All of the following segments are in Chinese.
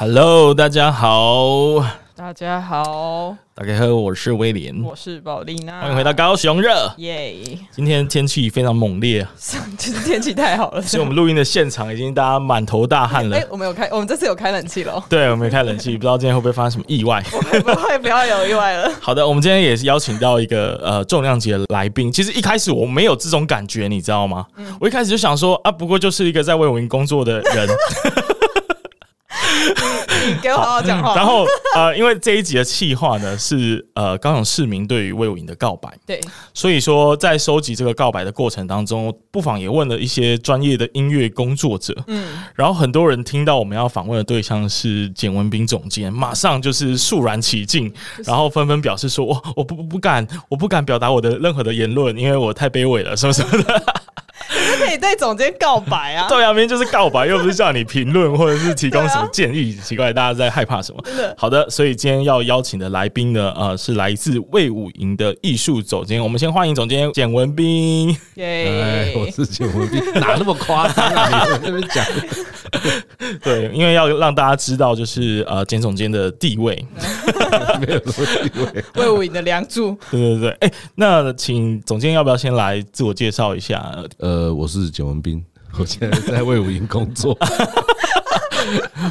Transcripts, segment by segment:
Hello，大家好，大家好，大家好，我是威廉，我是宝丽娜，欢迎回到高雄热，耶！今天天气非常猛烈啊，就是天气太好了，所以我们录音的现场已经大家满头大汗了。哎、欸，我们有开，我们这次有开冷气了，对，我们有开冷气，不知道今天会不会发生什么意外？不会，不会，不要有意外了。好的，我们今天也是邀请到一个呃重量级的来宾。其实一开始我没有这种感觉，你知道吗？嗯、我一开始就想说啊，不过就是一个在卫武营工作的人。你给我好好讲话。然后呃，因为这一集的企划呢是呃高雄市民对于魏武营的告白，对，所以说在收集这个告白的过程当中，不妨也问了一些专业的音乐工作者，嗯，然后很多人听到我们要访问的对象是简文斌总监，马上就是肃然起敬，然后纷纷表示说，我我不不敢，我不敢表达我的任何的言论，因为我太卑微了，什么什么的。可以对总监告白啊！对啊，明明就是告白，又不是叫你评论或者是提供什么建议。啊、奇怪，大家在害怕什么？好的，所以今天要邀请的来宾呢，呃，是来自魏武营的艺术总监。我们先欢迎总监简文斌。耶，我是简文斌，哪那么夸张啊？你在那边讲。对，因为要让大家知道，就是呃，简总监的地位，没有什么地位，魏武营的梁柱。对对对，哎、欸，那请总监要不要先来自我介绍一下？呃，我是简文斌，我现在在魏武营工作。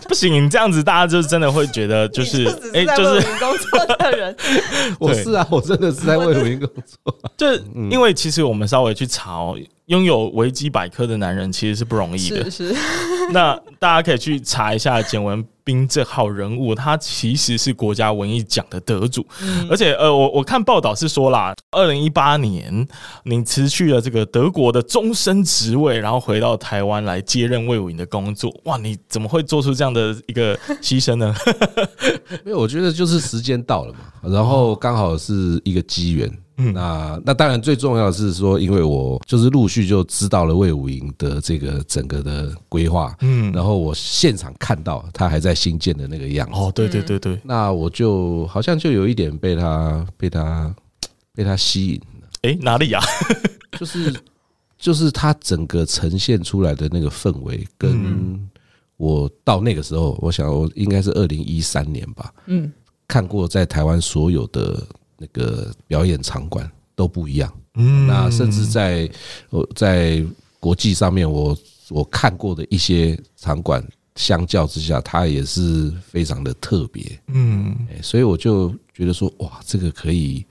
不行，你这样子大家就真的会觉得 就是哎，就是工作的人。我是啊，我真的是在卫武营工作。就是因为其实我们稍微去查哦。拥有维基百科的男人其实是不容易的。是是。那大家可以去查一下简文彬这号人物，他其实是国家文艺奖的得主。嗯、而且呃，我我看报道是说啦，二零一八年你辞去了这个德国的终身职位，然后回到台湾来接任魏武营的工作。哇，你怎么会做出这样的一个牺牲呢？因为我觉得就是时间到了嘛，然后刚好是一个机缘。嗯，那那当然最重要的是说，因为我就是陆续就知道了魏武营的这个整个的规划，嗯，然后我现场看到他还在新建的那个样子，哦，对对对对，那我就好像就有一点被他被他 被他吸引了，哎，哪里呀？就是就是他整个呈现出来的那个氛围，跟我到那个时候，我想我应该是二零一三年吧，嗯，看过在台湾所有的。那个表演场馆都不一样，嗯，那甚至在我在国际上面，我我看过的一些场馆，相较之下，它也是非常的特别，嗯，所以我就觉得说，哇，这个可以，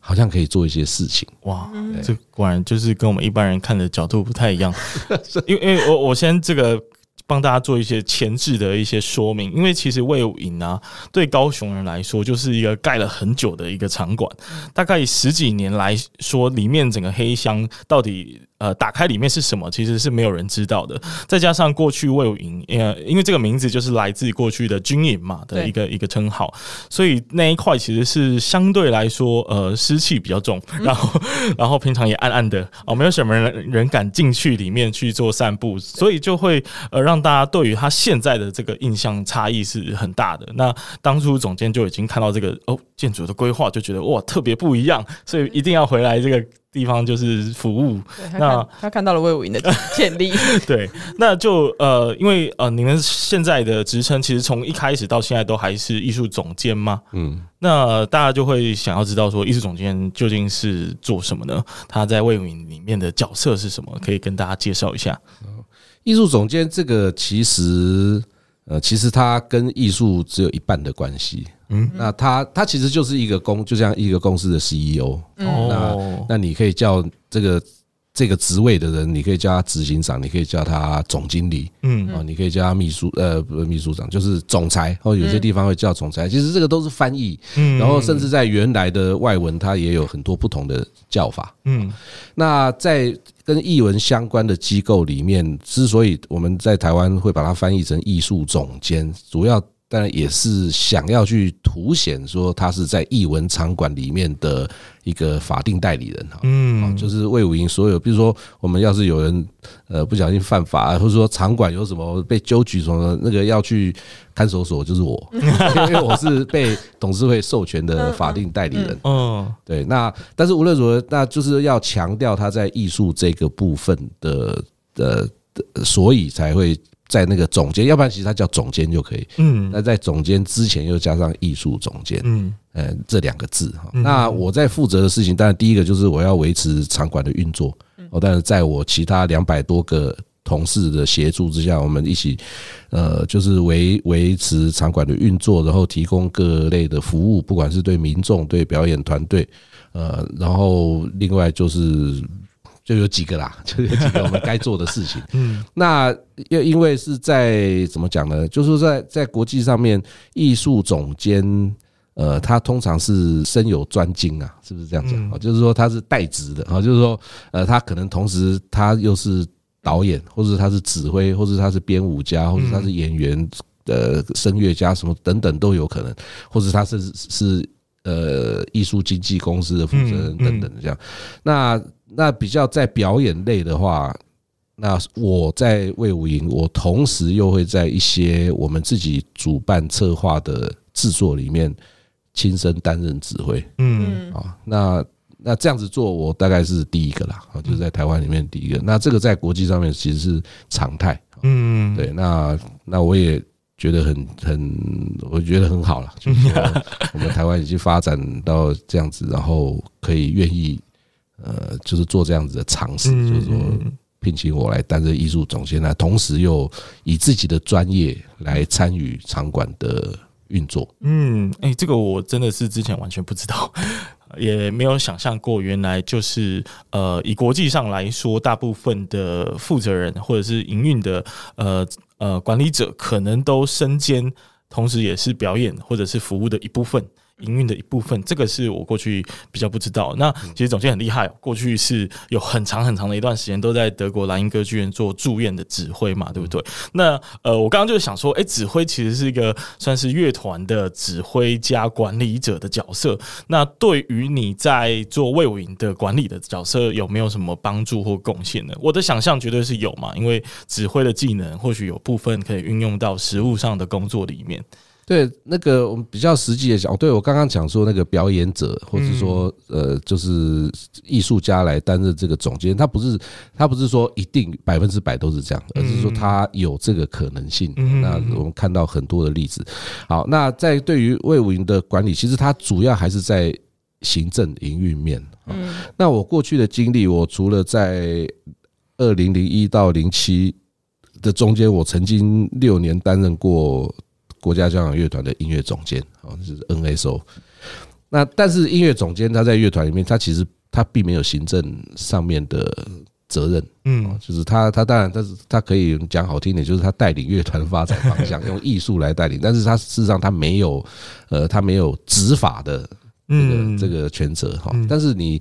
好像可以做一些事情，哇，这果然就是跟我们一般人看的角度不太一样，因为因为我我先这个。帮大家做一些前置的一些说明，因为其实魏武营啊，对高雄人来说就是一个盖了很久的一个场馆，大概十几年来说，里面整个黑箱到底。呃，打开里面是什么，其实是没有人知道的。再加上过去卫武营，呃，因为这个名字就是来自过去的军营嘛的一个一个称号，所以那一块其实是相对来说，呃，湿气比较重，然后然后平常也暗暗的哦，没有什么人人敢进去里面去做散步，所以就会呃让大家对于他现在的这个印象差异是很大的。那当初总监就已经看到这个哦建筑的规划，就觉得哇特别不一样，所以一定要回来这个。地方就是服务，那他看到了魏武营的潜力。对，那就呃，因为呃，你们现在的职称其实从一开始到现在都还是艺术总监吗？嗯，那大家就会想要知道说，艺术总监究竟是做什么呢？他在魏武营里面的角色是什么？可以跟大家介绍一下。艺术总监这个其实。呃，其实他跟艺术只有一半的关系。嗯，那他他其实就是一个公，就像一个公司的 CEO。哦，那那你可以叫这个。这个职位的人，你可以叫他执行长，你可以叫他总经理，嗯，啊，你可以叫他秘书，呃，不是秘书长，就是总裁，或有些地方会叫总裁。其实这个都是翻译，嗯，然后甚至在原来的外文，它也有很多不同的叫法，嗯。那在跟译文相关的机构里面，之所以我们在台湾会把它翻译成艺术总监，主要当然也是想要去凸显说他是在艺文场馆里面的一个法定代理人哈，嗯，就是魏武营所有，比如说我们要是有人呃不小心犯法，或者说场馆有什么被纠举什么，那个要去看守所就是我，因为我是被董事会授权的法定代理人，嗯，对，那但是无论如何，那就是要强调他在艺术这个部分的的，所以才会。在那个总监，要不然其实他叫总监就可以。嗯，那在总监之前又加上艺术总监，嗯，呃，这两个字哈。那我在负责的事情，当然第一个就是我要维持场馆的运作。哦，但是在我其他两百多个同事的协助之下，我们一起，呃，就是维维持场馆的运作，然后提供各类的服务，不管是对民众、对表演团队，呃，然后另外就是。就有几个啦，就有几个我们该做的事情。嗯，那又因为是在怎么讲呢？就是在在国际上面，艺术总监，呃，他通常是身有专精啊，是不是这样讲？就是说他是代职的啊，就是说，呃，他可能同时他又是导演，或者他是指挥，或者他是编舞家，或者他是演员呃声乐家，什么等等都有可能，或者他是是呃艺术经纪公司的负责人等等这样。那那比较在表演类的话，那我在魏武营，我同时又会在一些我们自己主办策划的制作里面亲身担任指挥。嗯，啊，那那这样子做，我大概是第一个啦，就是在台湾里面第一个。那这个在国际上面其实是常态。嗯，对，那那我也觉得很很，我觉得很好了，就是说我们台湾已经发展到这样子，然后可以愿意。呃，就是做这样子的尝试，就是说聘请我来担任艺术总监，那同时又以自己的专业来参与场馆的运作。嗯，哎，这个我真的是之前完全不知道，也没有想象过，原来就是呃，以国际上来说，大部分的负责人或者是营运的呃呃管理者，可能都身兼，同时也是表演或者是服务的一部分。营运的一部分，这个是我过去比较不知道。那其实总监很厉害哦，过去是有很长很长的一段时间都在德国莱茵歌剧院做驻院的指挥嘛，对不对？那呃，我刚刚就是想说，哎，指挥其实是一个算是乐团的指挥加管理者的角色。那对于你在做卫武营的管理的角色，有没有什么帮助或贡献呢？我的想象绝对是有嘛，因为指挥的技能或许有部分可以运用到实务上的工作里面。对，那个我们比较实际的讲，对我刚刚讲说那个表演者，或者说呃，就是艺术家来担任这个总监，他不是他不是说一定百分之百都是这样，而是说他有这个可能性。那我们看到很多的例子。好，那在对于魏武营的管理，其实他主要还是在行政营运面。嗯，那我过去的经历，我除了在二零零一到零七的中间，我曾经六年担任过。国家交响乐团的音乐总监，哦，就是 NSO。那但是音乐总监他在乐团里面，他其实他并没有行政上面的责任，嗯，就是他他当然他是他可以讲好听点，就是他带领乐团发展方向，用艺术来带领，但是他事实上他没有，呃，他没有执法的这个这个权责哈。但是你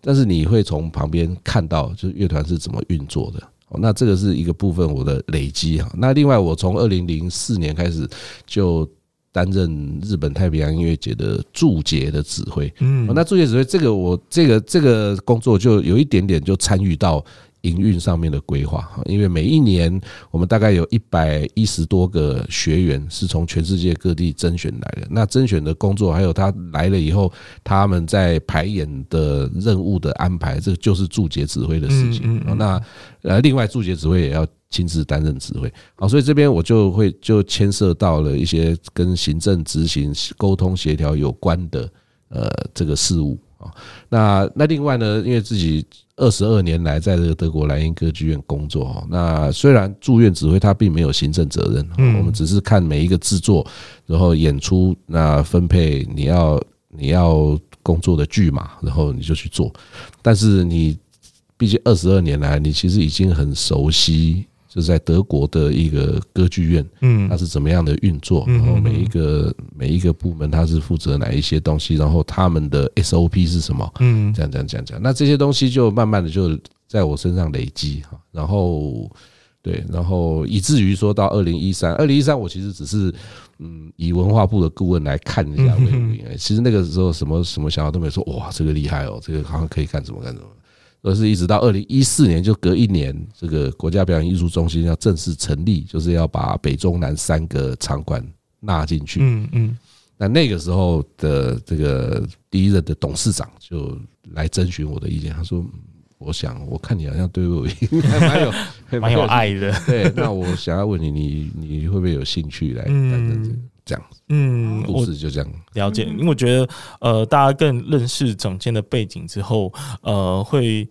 但是你会从旁边看到，就是乐团是怎么运作的。那这个是一个部分我的累积哈。那另外，我从二零零四年开始就担任日本太平洋音乐节的驻节的指挥。嗯，那驻节指挥这个我这个这个工作就有一点点就参与到。营运上面的规划，因为每一年我们大概有一百一十多个学员是从全世界各地甄选来的。那甄选的工作，还有他来了以后，他们在排演的任务的安排，这就是驻节指挥的事情。那呃，另外驻节指挥也要亲自担任指挥。好，所以这边我就会就牵涉到了一些跟行政执行、沟通协调有关的呃这个事务啊。那那另外呢，因为自己。二十二年来，在这个德国莱茵歌剧院工作。那虽然住院指挥他并没有行政责任，我们只是看每一个制作，然后演出，那分配你要你要工作的剧码，然后你就去做。但是你毕竟二十二年来，你其实已经很熟悉。就是在德国的一个歌剧院，嗯，它是怎么样的运作？然后每一个每一个部门，它是负责哪一些东西？然后他们的 SOP 是什么？嗯，这样这样这样这样。那这些东西就慢慢的就在我身上累积哈。然后，对，然后以至于说到二零一三，二零一三我其实只是嗯以文化部的顾问来看一下卫武营，其实那个时候什么什么想法都没有说，哇，这个厉害哦，这个好像可以干什么干什么，而是一直到二零一四年就隔一年，这个国家表演艺术中心要正式成立，就是要把北中南三个场馆纳进去。嗯嗯，那那个时候的这个第一任的董事长就来征询我的意见，他说。我想，我看你好像对我还蛮有 蛮有爱的。对，那我想要问你，你你会不会有兴趣来担任这样？嗯，故事就这样了解。因为我觉得，呃，大家更认识整间的背景之后，呃，会。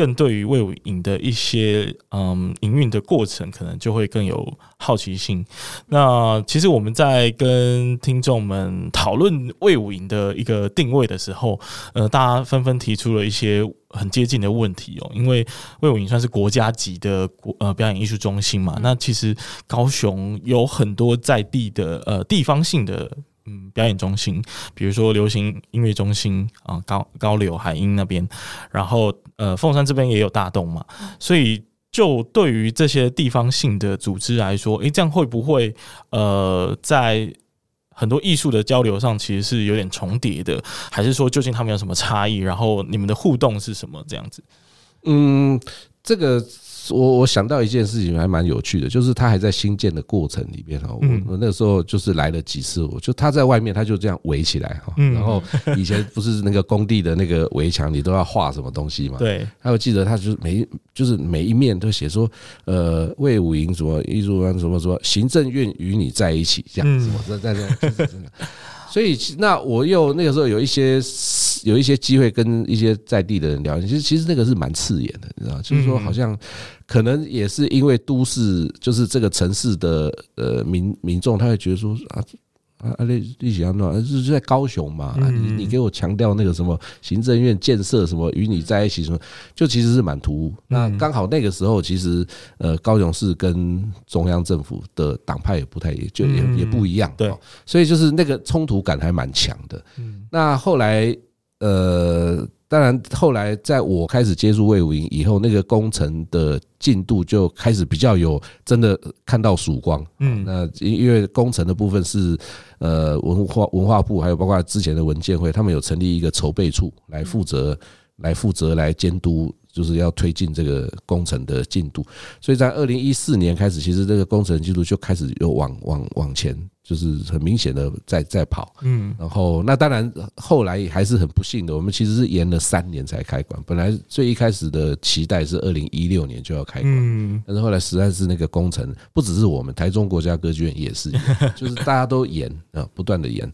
更对于魏武营的一些嗯营运的过程，可能就会更有好奇心。那其实我们在跟听众们讨论魏武营的一个定位的时候，呃，大家纷纷提出了一些很接近的问题哦。因为魏武营算是国家级的国呃表演艺术中心嘛，那其实高雄有很多在地的呃地方性的。嗯，表演中心，比如说流行音乐中心啊，高高柳海音那边，然后呃，凤山这边也有大动嘛，所以就对于这些地方性的组织来说，诶、这样会不会呃，在很多艺术的交流上其实是有点重叠的，还是说究竟他们有什么差异？然后你们的互动是什么？这样子？嗯，这个。我我想到一件事情还蛮有趣的，就是他还在新建的过程里面哈。我我那时候就是来了几次，我就他在外面他就这样围起来哈。然后以前不是那个工地的那个围墙，你都要画什么东西嘛？对。还有记得他就是每就是每一面都写说，呃，魏武营什么艺术馆什么什么，行政院与你在一起这样子。我在在在。所以那我又那个时候有一些有一些机会跟一些在地的人聊，其实其实那个是蛮刺眼的，你知道，就是说好像可能也是因为都市，就是这个城市的呃民民众，他会觉得说啊。啊，啊，你你想要弄，是在高雄嘛？你你给我强调那个什么行政院建设什么与你在一起什么，就其实是蛮突兀。那刚好那个时候，其实呃，高雄市跟中央政府的党派也不太也就也也不一样，对，所以就是那个冲突感还蛮强的。那后来呃。当然，后来在我开始接触魏武营以后，那个工程的进度就开始比较有真的看到曙光。嗯，那因为工程的部分是呃文化文化部，还有包括之前的文件会，他们有成立一个筹备处来负责来负责来监督。就是要推进这个工程的进度，所以在二零一四年开始，其实这个工程进度就开始又往往往前，就是很明显的在在跑。嗯，然后那当然后来还是很不幸的，我们其实是延了三年才开馆。本来最一开始的期待是二零一六年就要开馆，嗯，但是后来实在是那个工程不只是我们台中国家歌剧院也是，就是大家都延啊，不断的延。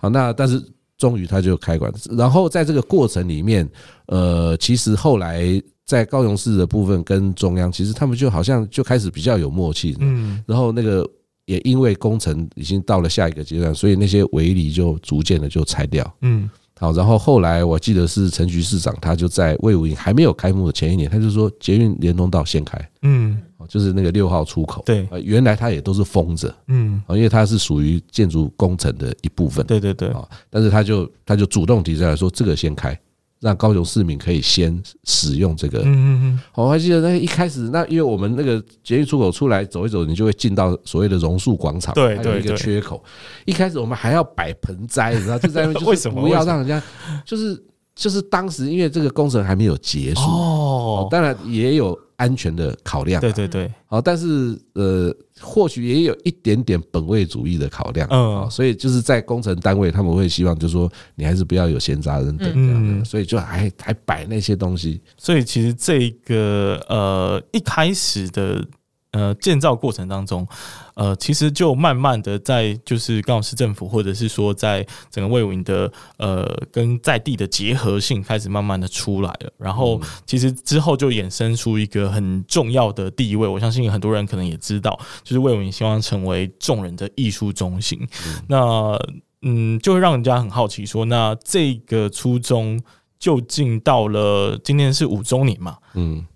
好，那但是。终于他就开馆，然后在这个过程里面，呃，其实后来在高雄市的部分跟中央，其实他们就好像就开始比较有默契，嗯，然后那个也因为工程已经到了下一个阶段，所以那些围篱就逐渐的就拆掉，嗯。好，然后后来我记得是陈局市长，他就在魏武营还没有开幕的前一年，他就说捷运联通道先开，嗯，就是那个六号出口，对，原来他也都是封着，嗯，因为它是属于建筑工程的一部分，对对对，啊但是他就他就主动提出来说这个先开。让高雄市民可以先使用这个。嗯嗯嗯。我还记得那一开始，那因为我们那个捷运出口出来走一走，你就会进到所谓的榕树广场，对，有一个缺口。一开始我们还要摆盆栽，你知道就在那边，为什么不要让人家？就是就是当时因为这个工程还没有结束哦，当然也有。安全的考量，对对对，好，但是呃，或许也有一点点本位主义的考量，嗯，所以就是在工程单位，他们会希望就是说，你还是不要有闲杂人等这样的，所以就还还摆那些东西，所以其实这个呃一开始的。呃，建造过程当中，呃，其实就慢慢的在就是高雄市政府或者是说在整个魏武营的呃跟在地的结合性开始慢慢的出来了，然后其实之后就衍生出一个很重要的地位，我相信很多人可能也知道，就是魏武营希望成为众人的艺术中心。那嗯，就会让人家很好奇说，那这个初衷究竟到了今天是五周年嘛？嗯。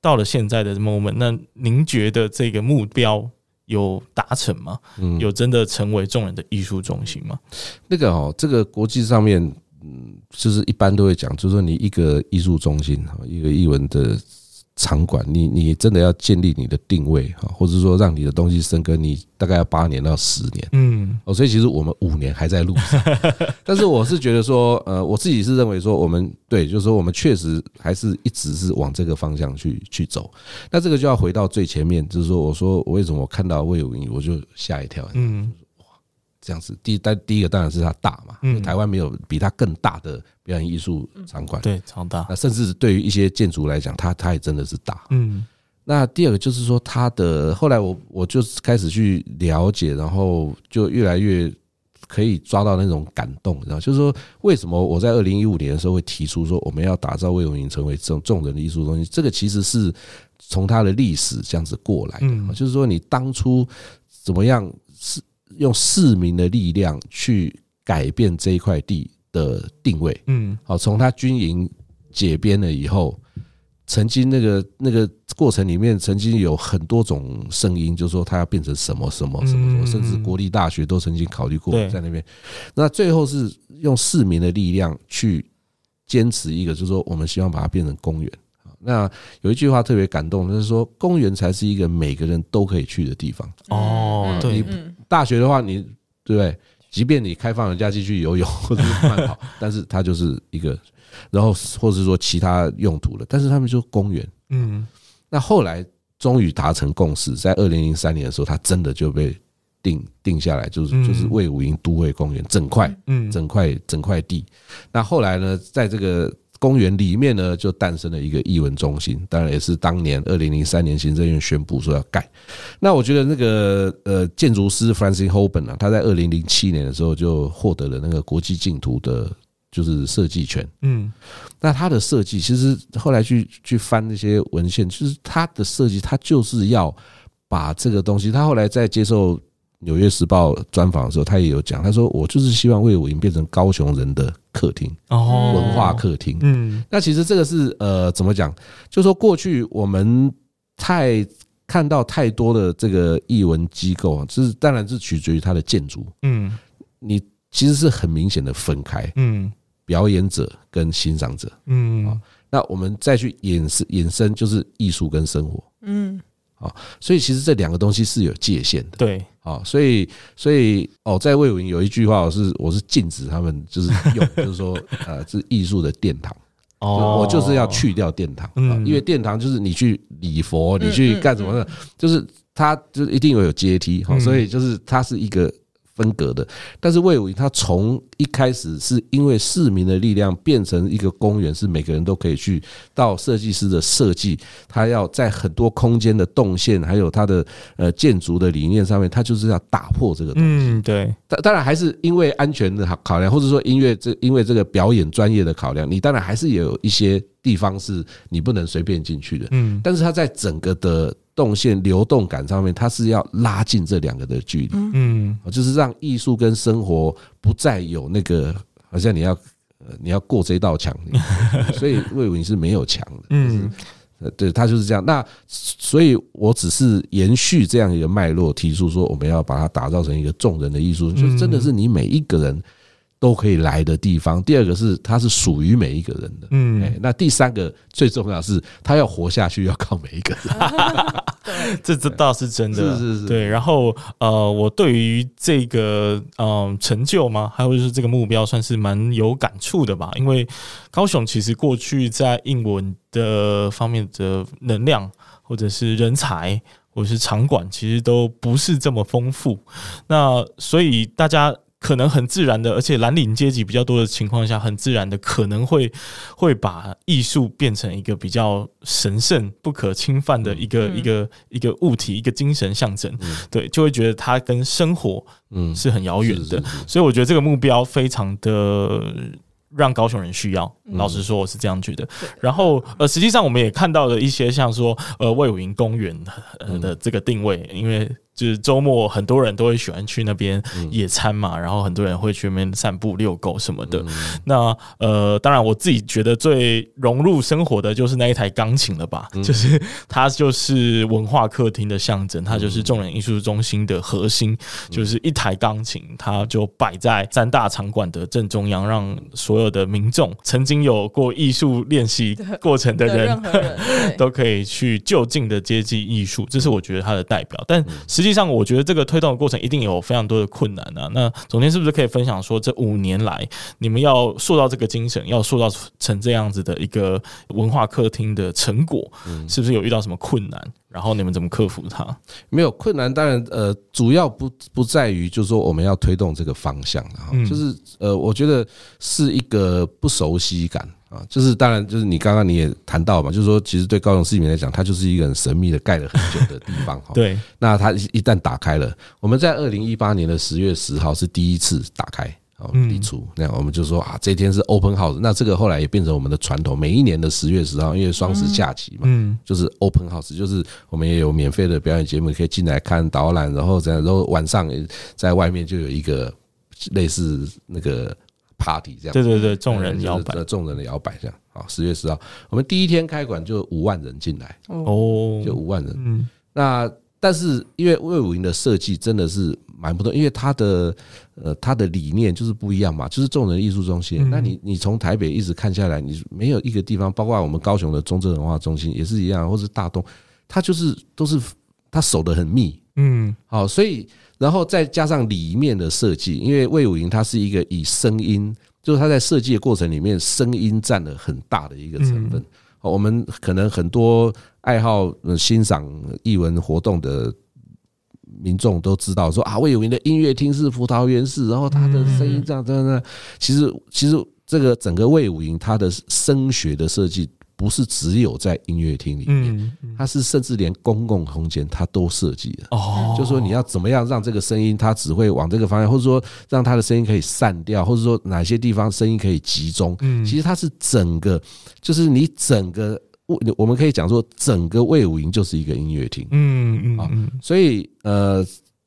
到了现在的 moment，那您觉得这个目标有达成吗？嗯，有真的成为众人的艺术中心吗？那个哦，这个国际上面，嗯，就是一般都会讲，就是说你一个艺术中心，一个艺文的场馆，你你真的要建立你的定位哈，或者说让你的东西生根，你大概要八年到十年。嗯，哦，所以其实我们五年还在路上。但是我是觉得说，呃，我自己是认为说，我们对，就是说我们确实还是一直是往这个方向去去走。那这个就要回到最前面，就是说，我说我为什么我看到魏武营我就吓一跳。嗯。这样子，第但，第一个当然是它大嘛，嗯，台湾没有比它更大的表演艺术场馆，对，超大。那甚至对于一些建筑来讲，它它也真的是大，嗯。那第二个就是说，它的后来我我就开始去了解，然后就越来越可以抓到那种感动，然后就是说，为什么我在二零一五年的时候会提出说我们要打造魏永营成为这种众人的艺术中心？这个其实是从它的历史这样子过来的，就是说你当初怎么样是。用市民的力量去改变这一块地的定位，嗯，好，从他军营解编了以后，曾经那个那个过程里面，曾经有很多种声音，就是说他要变成什么什么什么什么，甚至国立大学都曾经考虑过在那边。那最后是用市民的力量去坚持一个，就是说我们希望把它变成公园。那有一句话特别感动，就是说公园才是一个每个人都可以去的地方。哦，对。大学的话，你对不对？即便你开放人家继续游泳 或者是慢跑，但是它就是一个，然后或者是说其他用途的，但是他们就公园。嗯，那后来终于达成共识，在二零零三年的时候，它真的就被定定下来，就是就是魏武营都会公园整块，嗯，整块整块地。那后来呢，在这个。公园里面呢，就诞生了一个艺文中心，当然也是当年二零零三年行政院宣布说要盖。那我觉得那个呃建筑师 Francis Houben 啊，他在二零零七年的时候就获得了那个国际竞图的，就是设计权。嗯，那他的设计其实后来去去翻那些文献，就是他的设计，他就是要把这个东西，他后来在接受。纽约时报专访的时候，他也有讲，他说：“我就是希望魏武营变成高雄人的客厅，哦，文化客厅。嗯，那其实这个是呃，怎么讲？就是说过去我们太看到太多的这个艺文机构啊，这是当然是取决于它的建筑。嗯，你其实是很明显的分开。嗯，表演者跟欣赏者。嗯，那我们再去衍生衍生，就是艺术跟生活。嗯。啊，所以其实这两个东西是有界限的。对，啊，所以所以哦，在魏武营有一句话，我是我是禁止他们就是用，就是说呃，是艺术的殿堂。哦，我就是要去掉殿堂，因为殿堂就是你去礼佛，你去干什么的，就是它就是一定有有阶梯。哈，所以就是它是一个。分隔的，但是魏武营它从一开始是因为市民的力量变成一个公园，是每个人都可以去。到设计师的设计，他要在很多空间的动线，还有他的呃建筑的理念上面，他就是要打破这个东西。嗯，对。当当然还是因为安全的考量，或者说音乐这因为这个表演专业的考量，你当然还是有一些地方是你不能随便进去的。嗯，但是它在整个的。动线流动感上面，它是要拉近这两个的距离，嗯，就是让艺术跟生活不再有那个，好像你要你要过这道墙，所以魏武营是没有墙的，嗯，对，他就是这样。那所以我只是延续这样一个脉络，提出说我们要把它打造成一个众人的艺术，就真的是你每一个人。都可以来的地方。第二个是，它是属于每一个人的。嗯，那第三个最重要是，他要活下去，要靠每一个人。这这倒是真的。是是是。对，然后呃，我对于这个嗯成就吗，还有就是这个目标，算是蛮有感触的吧。因为高雄其实过去在英文的方面的能量，或者是人才，或者是场馆，其实都不是这么丰富。那所以大家。可能很自然的，而且蓝领阶级比较多的情况下，很自然的可能会会把艺术变成一个比较神圣、不可侵犯的一个、嗯、一个一个物体，一个精神象征。嗯、对，就会觉得它跟生活嗯是很遥远的。所以我觉得这个目标非常的让高雄人需要。老实说，我是这样觉得。然后呃，实际上我们也看到了一些像说呃魏武营公园呃的这个定位，因为。就是周末很多人都会喜欢去那边野餐嘛，然后很多人会去那边散步、遛狗什么的。那呃，当然我自己觉得最融入生活的就是那一台钢琴了吧，就是它就是文化客厅的象征，它就是众人艺术中心的核心，就是一台钢琴，它就摆在三大场馆的正中央，让所有的民众曾经有过艺术练习过程的人 都可以去就近的接近艺术，这是我觉得它的代表。但实际实际上，我觉得这个推动的过程一定有非常多的困难啊。那总监是不是可以分享说，这五年来你们要塑造这个精神，要塑造成这样子的一个文化客厅的成果，是不是有遇到什么困难？然后你们怎么克服它？没有困难，当然呃，主要不不在于就是说我们要推动这个方向，就是呃，我觉得是一个不熟悉感。啊，就是当然，就是你刚刚你也谈到嘛，就是说，其实对高雄市民来讲，它就是一个很神秘的盖了很久的地方 哈。对，那它一旦打开了，我们在二零一八年的十月十号是第一次打开哦，礼出，那我们就说啊，这天是 open house，那这个后来也变成我们的传统，每一年的十月十号，因为双十假期嘛，嗯，就是 open house，就是我们也有免费的表演节目可以进来看导览，然后这样，然后晚上在外面就有一个类似那个。Party 这样，对对对，众人摇摆，众人的摇摆这样。好，十月十号，我们第一天开馆就五万人进来，哦，就五万人。嗯，那但是因为魏武营的设计真的是蛮不同，因为它的呃它的理念就是不一样嘛，就是众人艺术中心。那你你从台北一直看下来，你没有一个地方，包括我们高雄的中正文化中心也是一样，或是大东，它就是都是它守得很密。嗯，好，所以。然后再加上里面的设计，因为魏武营它是一个以声音，就是它在设计的过程里面，声音占了很大的一个成分。我们可能很多爱好欣赏艺文活动的民众都知道，说啊，魏武营的音乐厅是葡萄园式，然后它的声音这样这样这样。其实，其实这个整个魏武营它的声学的设计。不是只有在音乐厅里面，它是甚至连公共空间它都设计了。哦，就是说你要怎么样让这个声音它只会往这个方向，或者说让它的声音可以散掉，或者说哪些地方声音可以集中。嗯，其实它是整个，就是你整个，我们可以讲说整个魏武营就是一个音乐厅。嗯嗯啊，所以呃，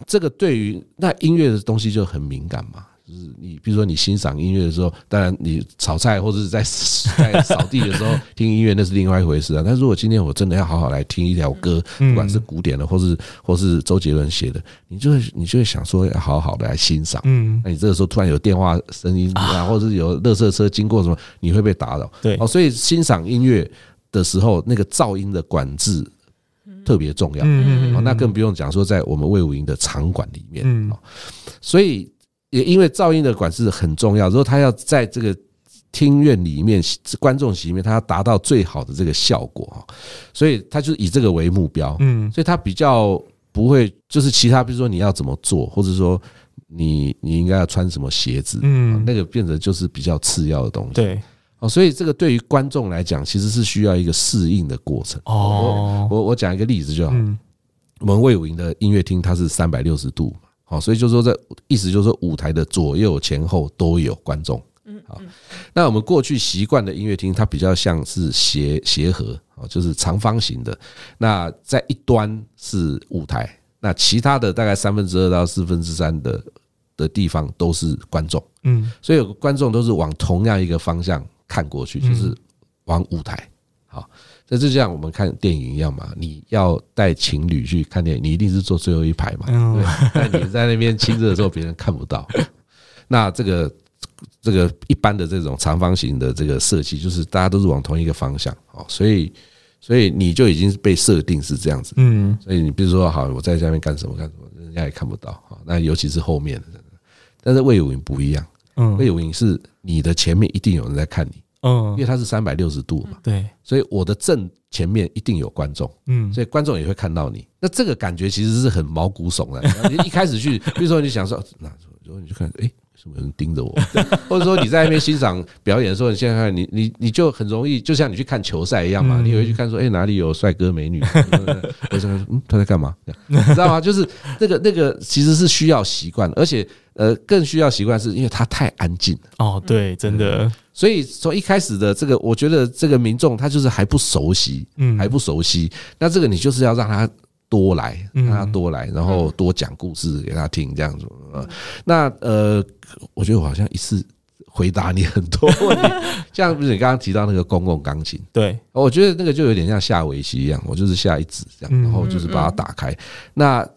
这个对于那音乐的东西就很敏感嘛。就是你，比如说你欣赏音乐的时候，当然你炒菜或者是在 在扫地的时候听音乐那是另外一回事啊。但如果今天我真的要好好来听一条歌，不管是古典的，或是或是周杰伦写的，你就会你就会想说要好好的来欣赏。嗯，那你这个时候突然有电话声音啊，或者是有垃圾车经过什么，你会被打扰。对，哦，所以欣赏音乐的时候，那个噪音的管制特别重要。嗯嗯，那更不用讲说在我们魏武营的场馆里面。嗯，所以。也因为噪音的管制很重要，如果他要在这个厅院里面、观众席里面，他要达到最好的这个效果哈，所以他就以这个为目标，嗯，所以他比较不会就是其他，比如说你要怎么做，或者说你你应该要穿什么鞋子，嗯，那个变得就是比较次要的东西，对，哦，所以这个对于观众来讲，其实是需要一个适应的过程。哦，我我讲一个例子就好，我们魏武营的音乐厅它是三百六十度。好，所以就是说，在意思就是说，舞台的左右前后都有观众。嗯，好，那我们过去习惯的音乐厅，它比较像是斜斜合，就是长方形的。那在一端是舞台，那其他的大概三分之二到四分之三的的地方都是观众。嗯，所以有观众都是往同样一个方向看过去，就是往舞台。好。那就像我们看电影一样嘛，你要带情侣去看电影，你一定是坐最后一排嘛。对，但你在那边亲热的时候，别人看不到。那这个这个一般的这种长方形的这个设计，就是大家都是往同一个方向哦，所以所以你就已经被设定是这样子。嗯，所以你比如说，好，我在下面干什么干什么，人家也看不到。那尤其是后面的，但是魏武营不一样。嗯，卫武营是你的前面一定有人在看你。嗯，因为它是三百六十度嘛，对，所以我的正前面一定有观众，嗯，所以观众也会看到你。那这个感觉其实是很毛骨悚然。你一开始去，比如说你想说，那如果你就看，哎，什么人盯着我？或者说你在那边欣赏表演的时候，你现在看你你你就很容易，就像你去看球赛一样嘛，你会去看说，哎，哪里有帅哥美女？我说，嗯，他在干嘛？你知道吗？就是那个那个其实是需要习惯，而且呃更需要习惯，是因为它太安静了。哦，对，真的。所以从一开始的这个，我觉得这个民众他就是还不熟悉，嗯，还不熟悉。那这个你就是要让他多来，让他多来，然后多讲故事给他听，这样子。那呃，我觉得我好像一次回答你很多问题，像不是你刚刚提到那个公共钢琴，对，我觉得那个就有点像下围棋一样，我就是下一指这样，然后就是把它打开。那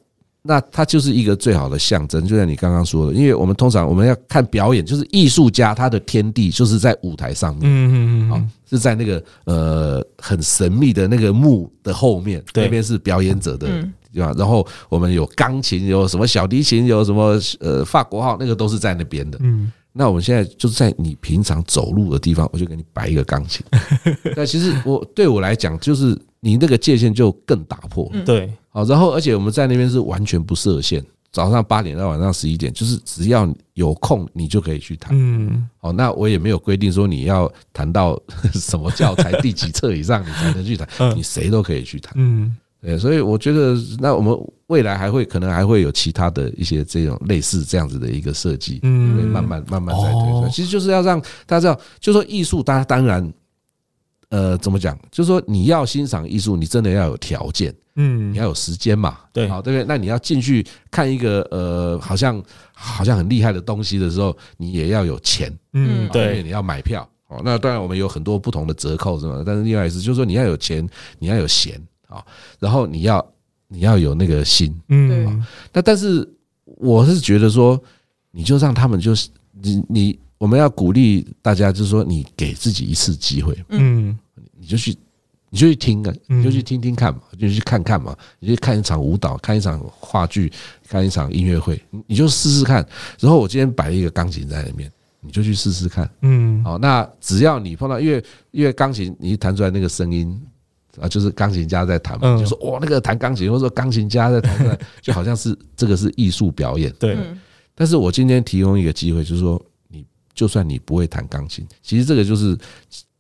那它就是一个最好的象征，就像你刚刚说的，因为我们通常我们要看表演，就是艺术家他的天地就是在舞台上面，嗯嗯嗯，是在那个呃很神秘的那个幕的后面，那边是表演者的对吧？然后我们有钢琴，有什么小提琴，有什么呃法国号，那个都是在那边的。嗯，那我们现在就是在你平常走路的地方，我就给你摆一个钢琴。那其实我对我来讲，就是你那个界限就更打破。对。好，然后而且我们在那边是完全不设限，早上八点到晚上十一点，就是只要有空你就可以去谈。嗯，好，那我也没有规定说你要谈到 什么教材 第几册以上你才能去谈，你谁都可以去谈。嗯，对，所以我觉得那我们未来还会可能还会有其他的一些这种类似这样子的一个设计，嗯，会慢慢慢慢在推出。其实就是要让大家知道，就说艺术，大家当然。呃，怎么讲？就是说，你要欣赏艺术，你真的要有条件，嗯，你要有时间嘛，对，好，对不对？那你要进去看一个呃，好像好像很厉害的东西的时候，你也要有钱，嗯，对，你要买票，哦，那当然我们有很多不同的折扣是吗？但是另外一个是，就是说你要有钱，你要有闲啊，然后你要你要有那个心，嗯，那但是我是觉得说，你就让他们就是你你。我们要鼓励大家，就是说，你给自己一次机会，嗯，你就去，你就去听啊，你就去听听看嘛，就去看看嘛，你就看一场舞蹈，看一场话剧，看一场音乐会，你就试试看。然后我今天摆了一个钢琴在里面，你就去试试看，嗯，好，那只要你碰到，因为因为钢琴你一弹出来那个声音啊，就是钢琴家在弹嘛，就说哇，那个弹钢琴，或者说钢琴家在弹出来，就好像是这个是艺术表演，对。但是我今天提供一个机会，就是说。就算你不会弹钢琴，其实这个就是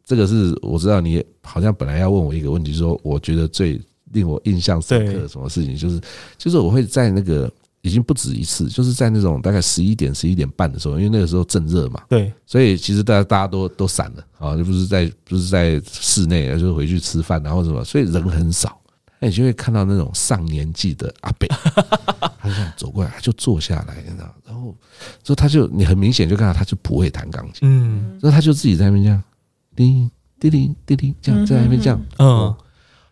这个是我知道你好像本来要问我一个问题，说我觉得最令我印象深刻的什么事情，就是就是我会在那个已经不止一次，就是在那种大概十一点十一点半的时候，因为那个时候正热嘛，对，所以其实大家大家都都散了啊，就不是在不是在室内，就回去吃饭然后什么，所以人很少。那你就会看到那种上年纪的阿伯，他就这样走过来，他就坐下来，你知道，然后之后他就你很明显就看到他就不会弹钢琴，嗯，所以他就自己在那边这样，叮叮叮叮叮，这样在那边这样，嗯，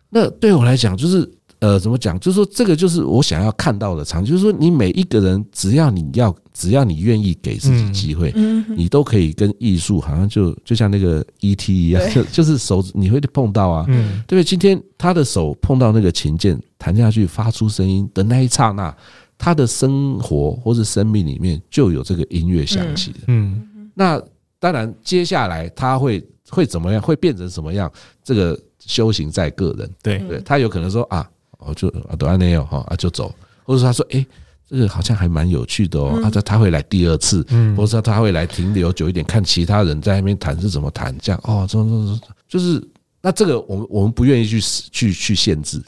那对我来讲就是。呃，怎么讲？就是说，这个就是我想要看到的场景。就是说，你每一个人，只要你要，只要你愿意给自己机会，你都可以跟艺术，好像就就像那个 ET 一样，就 就是手你会碰到啊，对不对？今天他的手碰到那个琴键，弹下去发出声音的那一刹那，他的生活或者生命里面就有这个音乐响起的。嗯，那当然，接下来他会会怎么样？会变成什么样？这个修行在个人。对对，他有可能说啊。我，就啊，都安内哦，哈啊，就走，或者说他说，哎，这个好像还蛮有趣的哦，他他会来第二次，或者说他会来停留久一点，看其他人在那边弹是怎么弹，这样哦，这这这，就是那这个我们我们不愿意去去去限制，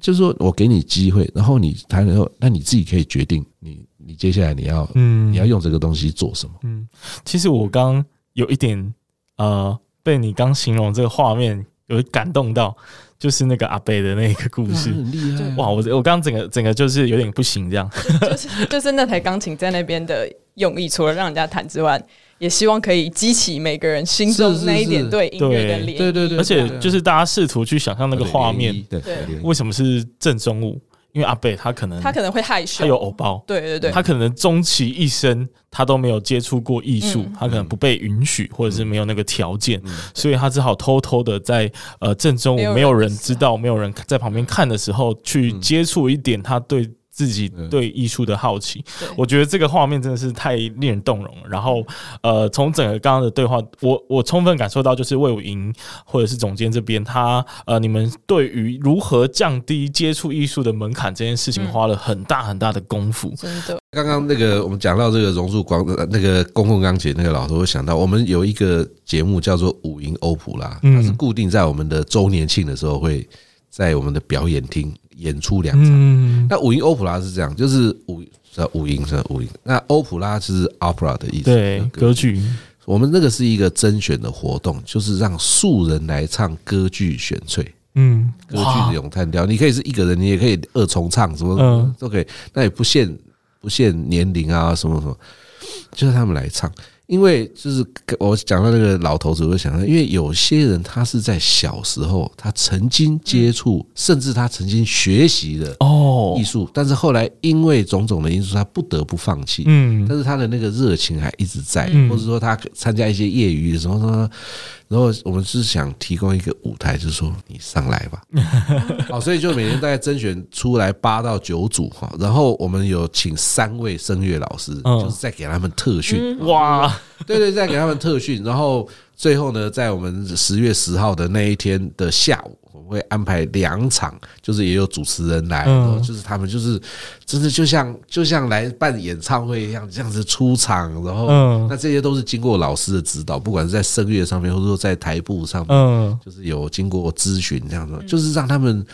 就是说我给你机会，然后你弹了以后，那你自己可以决定你你接下来你要嗯你要用这个东西做什么？嗯，其实我刚有一点呃被你刚形容这个画面有感动到。就是那个阿伯的那个故事，很厉害哇！我我刚刚整个整个就是有点不行，这样。就是就是那台钢琴在那边的用意，除了让人家弹之外，也希望可以激起每个人心中那一点对音乐的涟漪。对对对，而且就是大家试图去想象那个画面，对对，为什么是正中午？因为阿贝他可能他可能会害羞，他有偶包，对对对，他可能终其一生他都没有接触过艺术，他可能不被允许，或者是没有那个条件，所以他只好偷偷的在呃正中午没有人知道、没有人在旁边看的时候去接触一点他对。自己对艺术的好奇，我觉得这个画面真的是太令人动容了。然后，呃，从整个刚刚的对话，我我充分感受到，就是魏武营或者是总监这边，他呃，你们对于如何降低接触艺术的门槛这件事情，花了很大很大的功夫。真的。刚刚那个我们讲到这个榕树光那个公共钢琴那个老师，我想到我们有一个节目叫做武营欧普拉，它是固定在我们的周年庆的时候会在我们的表演厅。演出两场，嗯、那五音欧普拉是这样，就是五呃五音是五音，那欧普拉就是 opera 的意思，对，歌剧。我们那个是一个甄选的活动，就是让素人来唱歌剧选粹，嗯，歌剧的咏叹调，你可以是一个人，你也可以二重唱，什么什么都可以，那也不限不限年龄啊，什么什么，就是他们来唱。因为就是我讲到那个老头子，我就想到，因为有些人他是在小时候他曾经接触，甚至他曾经学习的哦艺术，但是后来因为种种的因素，他不得不放弃。嗯，但是他的那个热情还一直在，或者说他参加一些业余的什么什么。然后我们是想提供一个舞台，就是说你上来吧，好，所以就每年大概甄选出来八到九组哈，然后我们有请三位声乐老师，就是在给他们特训，哇，对对，在给他们特训，然后最后呢，在我们十月十号的那一天的下午。会安排两场，就是也有主持人来，就是他们就是真的就像就像来办演唱会一样，这样子出场，然后那这些都是经过老师的指导，不管是在声乐上面，或者说在台步上面，就是有经过咨询这样子，就是让他们。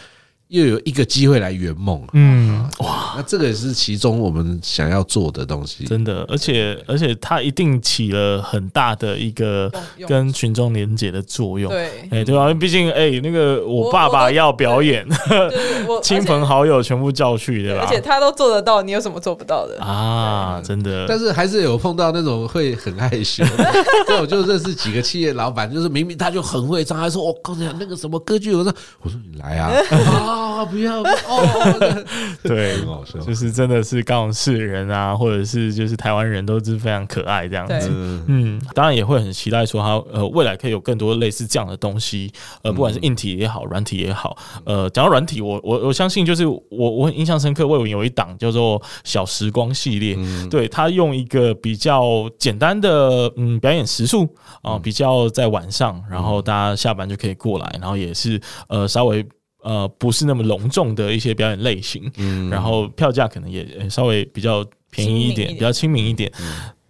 又有一个机会来圆梦，嗯，哇，那这个也是其中我们想要做的东西，真的，而且而且它一定起了很大的一个跟群众连接的作用，对，哎，对吧？毕竟，哎，那个我爸爸要表演，亲朋好友全部叫去，对吧？而且他都做得到，你有什么做不到的啊？真的，但是还是有碰到那种会很害羞，对，我就认识几个企业老板，就是明明他就很会唱，还说我告诉你那个什么歌剧，我说我说你来啊。啊！不要 哦，对，就是真的是高雄市人啊，或者是就是台湾人都是非常可爱这样子。嗯，当然也会很期待说他呃未来可以有更多类似这样的东西，呃，不管是硬体也好，软体也好。呃，讲到软体，我我我相信就是我我很印象深刻，魏文有一档叫做小时光系列，对，他用一个比较简单的嗯表演时数啊，比较在晚上，然后大家下班就可以过来，然后也是呃稍微。呃，不是那么隆重的一些表演类型，嗯，然后票价可能也稍微比较便宜一点，比较亲民一点。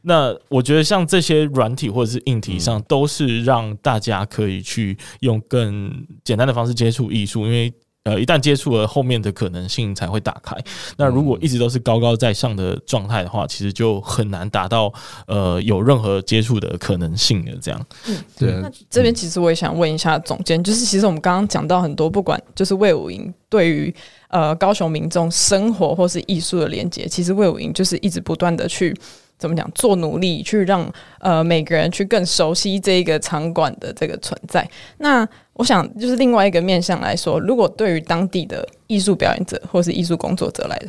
那我觉得像这些软体或者是硬体上，都是让大家可以去用更简单的方式接触艺术，因为。呃，一旦接触了，后面的可能性才会打开。那如果一直都是高高在上的状态的话，其实就很难达到呃有任何接触的可能性的这样。嗯，对。那这边其实我也想问一下总监，就是其实我们刚刚讲到很多，不管就是魏武营对于呃高雄民众生活或是艺术的连接，其实魏武营就是一直不断的去。怎么讲？做努力去让呃每个人去更熟悉这一个场馆的这个存在。那我想就是另外一个面向来说，如果对于当地的艺术表演者或是艺术工作者来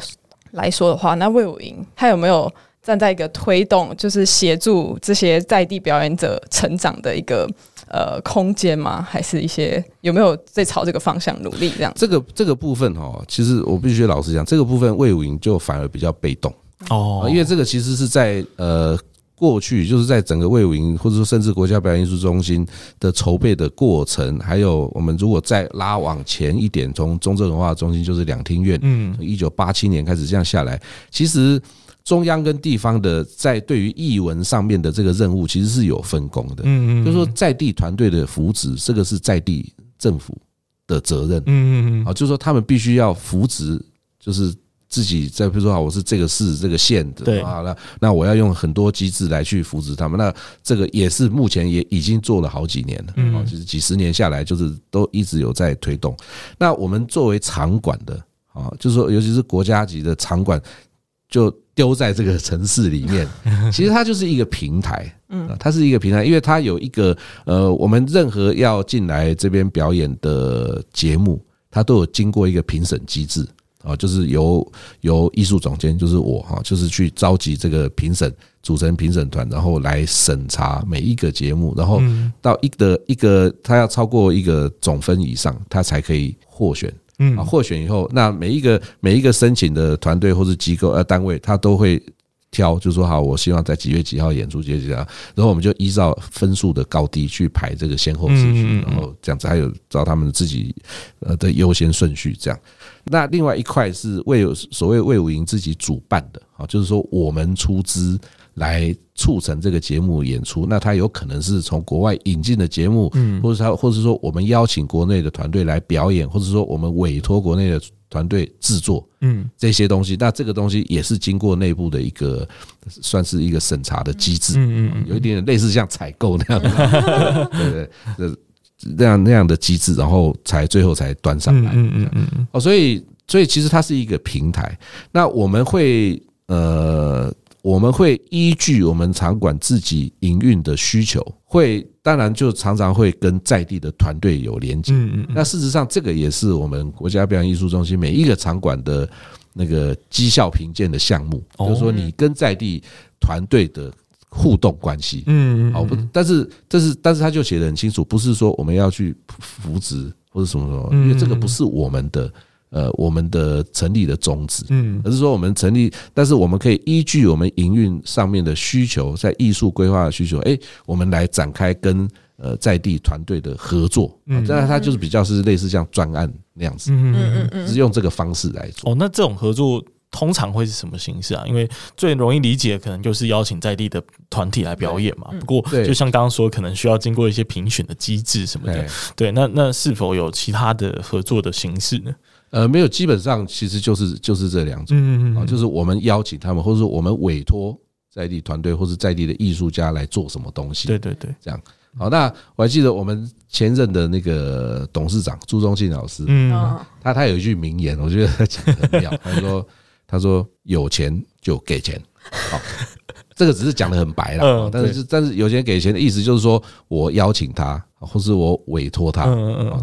来说的话，那魏武营他有没有站在一个推动，就是协助这些在地表演者成长的一个呃空间吗？还是一些有没有在朝这个方向努力？这样这个这个部分哈，其实我必须老实讲，这个部分魏武营就反而比较被动。哦，因为这个其实是在呃过去，就是在整个魏武营或者说甚至国家表演艺术中心的筹备的过程，还有我们如果再拉往前一点，从中正文化中心就是两厅院，嗯，一九八七年开始这样下来，其实中央跟地方的在对于艺文上面的这个任务其实是有分工的，嗯嗯，就是说在地团队的扶植，这个是在地政府的责任，嗯嗯嗯，啊，就是说他们必须要扶植，就是。自己在比如说，我是这个市这个县的啊，那那我要用很多机制来去扶持他们。那这个也是目前也已经做了好几年了，啊，就是几十年下来，就是都一直有在推动。那我们作为场馆的啊，就是说，尤其是国家级的场馆，就丢在这个城市里面，其实它就是一个平台，嗯，它是一个平台，因为它有一个呃，我们任何要进来这边表演的节目，它都有经过一个评审机制。啊，就是由由艺术总监，就是我哈，就是去召集这个评审，组成评审团，然后来审查每一个节目，然后到一个一个，他要超过一个总分以上，他才可以获选。嗯，啊，获选以后，那每一个每一个申请的团队或是机构呃单位，他都会挑，就说好，我希望在几月几号演出，几月几号，然后我们就依照分数的高低去排这个先后次序，然后这样子，还有照他们自己呃的优先顺序这样。那另外一块是魏有所谓魏武营自己主办的啊，就是说我们出资来促成这个节目演出。那它有可能是从国外引进的节目，嗯，或者他，或者说我们邀请国内的团队来表演，或者说我们委托国内的团队制作，嗯，这些东西。那这个东西也是经过内部的一个算是一个审查的机制，嗯嗯，有一点类似像采购那样的，对对对。那样那样的机制，然后才最后才端上来。嗯嗯嗯嗯。哦，所以所以其实它是一个平台。那我们会呃。我们会依据我们场馆自己营运的需求，会当然就常常会跟在地的团队有连接。嗯嗯。那事实上，这个也是我们国家表演艺术中心每一个场馆的那个绩效评鉴的项目，就是说你跟在地团队的互动关系。嗯嗯。好，不，但是这是，但是他就写的很清楚，不是说我们要去扶植或者什么什么，因为这个不是我们的。呃，我们的成立的宗旨，嗯，而是说我们成立，但是我们可以依据我们营运上面的需求，在艺术规划的需求，哎，我们来展开跟呃在地团队的合作，嗯，当然它就是比较是类似像专案那样子，嗯嗯嗯，是用这个方式来做。哦，那这种合作通常会是什么形式啊？因为最容易理解可能就是邀请在地的团体来表演嘛。不过，就像刚刚说，可能需要经过一些评选的机制什么的。对，那那是否有其他的合作的形式呢？呃，没有，基本上其实就是就是这两种，嗯嗯，就是我们邀请他们，或者说我们委托在地团队或是在地的艺术家来做什么东西，对对对，这样。好，那我还记得我们前任的那个董事长朱宗庆老师，嗯，他他有一句名言，我觉得讲的很妙，他说他说有钱就给钱，好，这个只是讲的很白了，但是但是有钱给钱的意思就是说我邀请他，或是我委托他，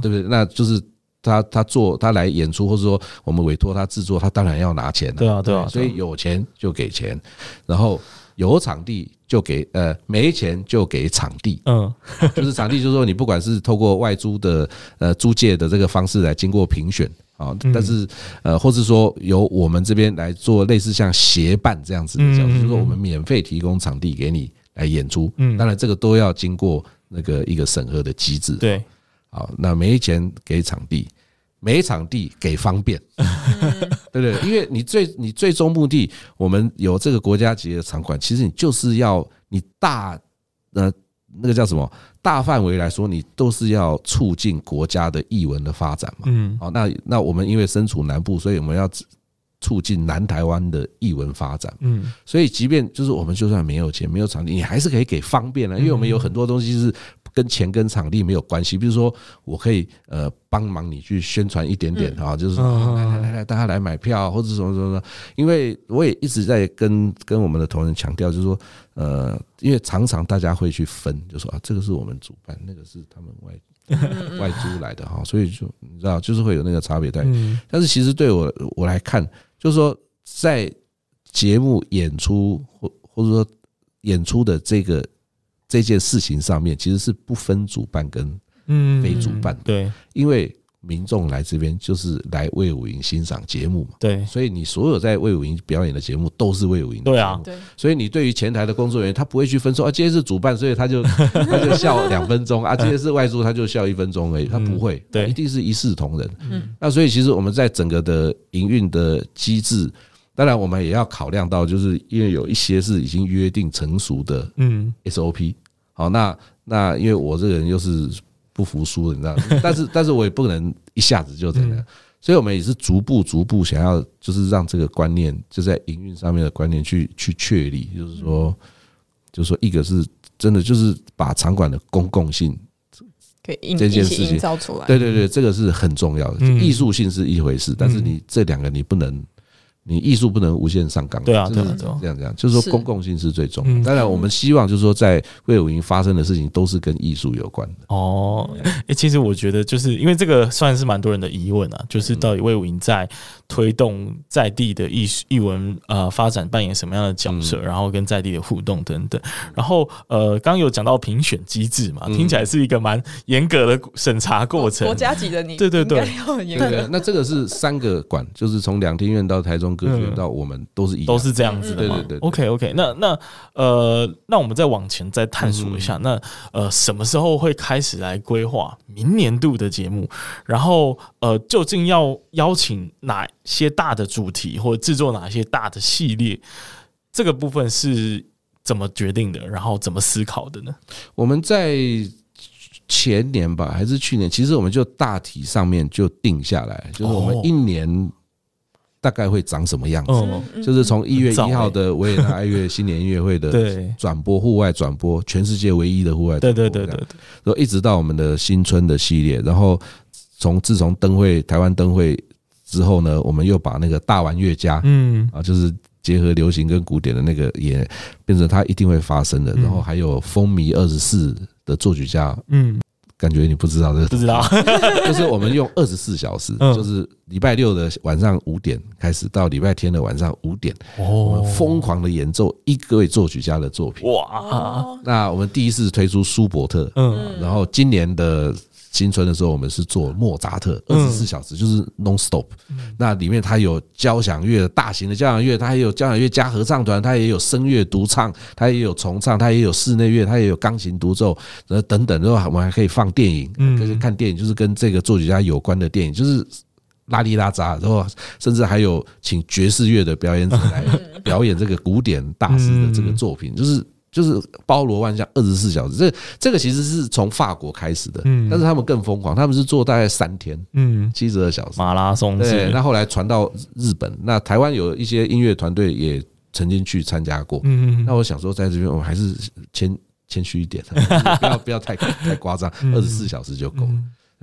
对不对？那就是。他他做他来演出，或者说我们委托他制作，他当然要拿钱。对啊，对啊。所以有钱就给钱，然后有场地就给呃，没钱就给场地。嗯，就是场地，就是说你不管是透过外租的呃租借的这个方式来经过评选啊，但是呃，或是说由我们这边来做类似像协办这样子的，就是说我们免费提供场地给你来演出。嗯，当然这个都要经过那个一个审核的机制。对。好，那没钱给场地，没场地给方便，对不对？因为你最你最终目的，我们有这个国家级的场馆，其实你就是要你大呃那个叫什么大范围来说，你都是要促进国家的译文的发展嘛。嗯，好，那那我们因为身处南部，所以我们要促进南台湾的译文发展。嗯，所以即便就是我们就算没有钱，没有场地，你还是可以给方便了，因为我们有很多东西是。跟钱跟场地没有关系，比如说我可以呃帮忙你去宣传一点点啊，就是说来来来来大家来买票或者什么什么，因为我也一直在跟跟我们的同仁强调，就是说呃，因为常常大家会去分，就说啊这个是我们主办，那个是他们外外租来的哈，所以就你知道就是会有那个差别在。但是其实对我我来看，就是说在节目演出或或者说演出的这个。这件事情上面其实是不分主办跟非主办的，对，因为民众来这边就是来魏武营欣赏节目嘛，对，所以你所有在魏武营表演的节目都是魏武营对啊，对，所以你对于前台的工作人员，他不会去分说啊，今天是主办，所以他就 他就笑两分钟。啊，今天是外租，他就笑一分钟而已，他不会，对，一定是一视同仁。嗯，那所以其实我们在整个的营运的机制。当然，我们也要考量到，就是因为有一些是已经约定成熟的嗯。SOP。好，那那因为我这个人又是不服输的，你知道，但是但是我也不能一下子就这样，所以我们也是逐步逐步想要，就是让这个观念就在营运上面的观念去去确立，就是说，就是说，一个是真的就是把场馆的公共性这件事情造出来，对对对，这个是很重要的。艺术性是一回事，但是你这两个你不能。你艺术不能无限上纲，对啊，对啊，这样这样，就是说公共性是最重要。当然，我们希望就是说，在魏武营发生的事情都是跟艺术有关的。哦，诶，其实我觉得就是因为这个算是蛮多人的疑问啊，就是到底魏武营在推动在地的艺术艺文呃发展扮演什么样的角色，然后跟在地的互动等等。然后呃，刚刚有讲到评选机制嘛，听起来是一个蛮严格的审查过程。国家级的你，对对对，对对。那这个是三个馆，就是从两厅院到台中。歌剧到我们都是一样，都是这样子的嘛。对对对。OK OK，那那呃，那我们再往前再探索一下，那呃，什么时候会开始来规划明年度的节目？然后呃，究竟要邀请哪些大的主题，或者制作哪些大的系列？这个部分是怎么决定的？然后怎么思考的呢？我们在前年吧，还是去年？其实我们就大体上面就定下来，就是我们一年。大概会长什么样子。哦，就是从一月一号的维也纳爱乐新年音乐会的转播，户外转播，全世界唯一的户外转播，对对对对对，然后一直到我们的新春的系列，然后从自从灯会台湾灯会之后呢，我们又把那个大玩乐家，嗯。啊，就是结合流行跟古典的那个也变成它一定会发生的，然后还有风靡二十四的作曲家，嗯。感觉你不知道这个，不知道，就是我们用二十四小时，就是礼拜六的晚上五点开始，到礼拜天的晚上五点，我们疯狂的演奏一个位作曲家的作品。哇！那我们第一次推出舒伯特，嗯，然后今年的。新春的时候，我们是做莫扎特二十四小时，就是 non stop。那里面它有交响乐，大型的交响乐，它也有交响乐加合唱团，它也有声乐独唱，它也有重唱，它也有室内乐，它也有钢琴独奏，呃等等。然后我们还可以放电影，就是看电影，就是跟这个作曲家有关的电影，就是拉里拉扎。然后甚至还有请爵士乐的表演者来 表演这个古典大师的这个作品，就是。就是包罗万象，二十四小时。这这个其实是从法国开始的，嗯，但是他们更疯狂，他们是做大概三天，嗯，七十二小时。马拉松。对，那后来传到日本，那台湾有一些音乐团队也曾经去参加过，嗯，那我想说，在这边我们还是谦谦虚一点，不要不要太太夸张，二十四小时就够了。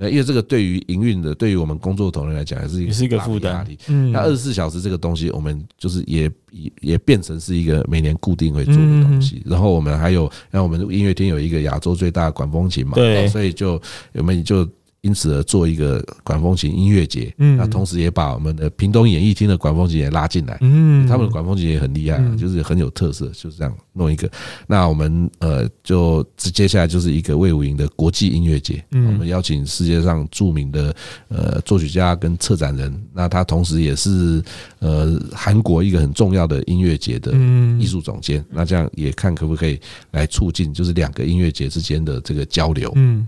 因为这个对于营运的，对于我们工作同仁来讲，还是一个也是一个负担。嗯，那二十四小时这个东西，我们就是也也也变成是一个每年固定会做的东西。然后我们还有，让我们音乐厅有一个亚洲最大的管风琴嘛，对，所以就我们就。因此而做一个管风琴音乐节，那同时也把我们的屏东演艺厅的管风琴也拉进来，嗯，他们的管风琴也很厉害，就是很有特色，就是这样弄一个。那我们呃，就接下来就是一个魏武营的国际音乐节，我们邀请世界上著名的呃作曲家跟策展人，那他同时也是呃韩国一个很重要的音乐节的艺术总监，那这样也看可不可以来促进，就是两个音乐节之间的这个交流，嗯。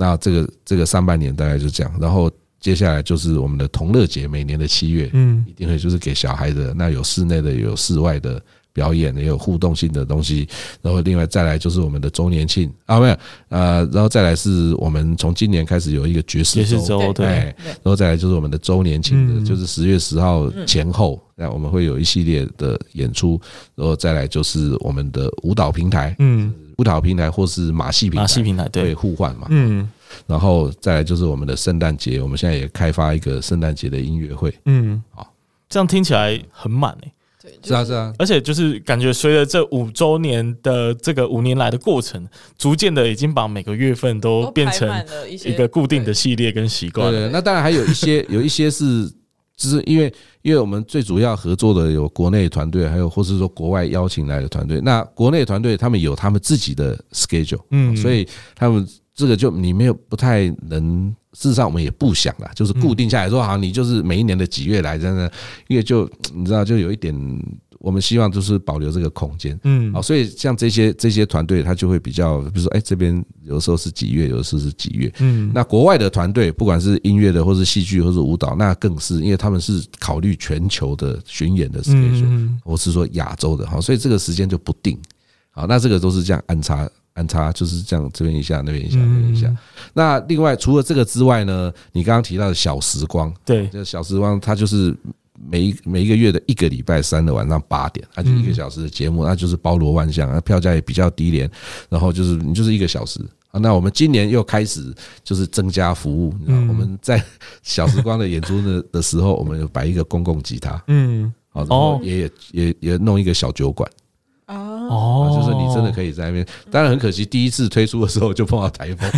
那这个这个上半年大概就这样，然后接下来就是我们的同乐节，每年的七月，嗯，一定会就是给小孩的，那有室内的，也有室外的表演，也有互动性的东西，然后另外再来就是我们的周年庆啊，没有，呃，然后再来是我们从今年开始有一个爵士周，对，然后再来就是我们的周年庆的，就是十月十号前后，那我们会有一系列的演出，然后再来就是我们的舞蹈平台，嗯。舞蹈平台或是马戏平台，马戏平台对，互换嘛，嗯，然后再来就是我们的圣诞节，我们现在也开发一个圣诞节的音乐会，嗯，好，这样听起来很满诶，对，是啊是啊，而且就是感觉随着这五周年的这个五年来的过程，逐渐的已经把每个月份都变成一个固定的系列跟习惯，对，那当然还有一些 有一些是。就是因为，因为我们最主要合作的有国内团队，还有或是说国外邀请来的团队。那国内团队他们有他们自己的 schedule，嗯，所以他们这个就你没有不太能。事实上我们也不想啦，就是固定下来说，好，你就是每一年的几月来，真的，因为就你知道，就有一点。我们希望就是保留这个空间，嗯，好，所以像这些这些团队，他就会比较，比如说，哎，这边有的时候是几月，有的时候是几月，嗯，那国外的团队，不管是音乐的，或是戏剧，或是舞蹈，那更是，因为他们是考虑全球的巡演的时间，或是说亚洲的，好，所以这个时间就不定，好，那这个都是这样安插安插，就是这样这边一下，那边一下，那边一下。那另外除了这个之外呢，你刚刚提到的小时光，对，这小时光，它就是。每一每一个月的一个礼拜三的晚上八点，它就一个小时的节目，那就是包罗万象，那票价也比较低廉，然后就是你就是一个小时。啊。那我们今年又开始就是增加服务，你知道，我们在小时光的演出的的时候，我们有摆一个公共吉他，嗯，好，然后也也也也弄一个小酒馆。哦，就是你真的可以在那边，当然很可惜，第一次推出的时候就碰到台风，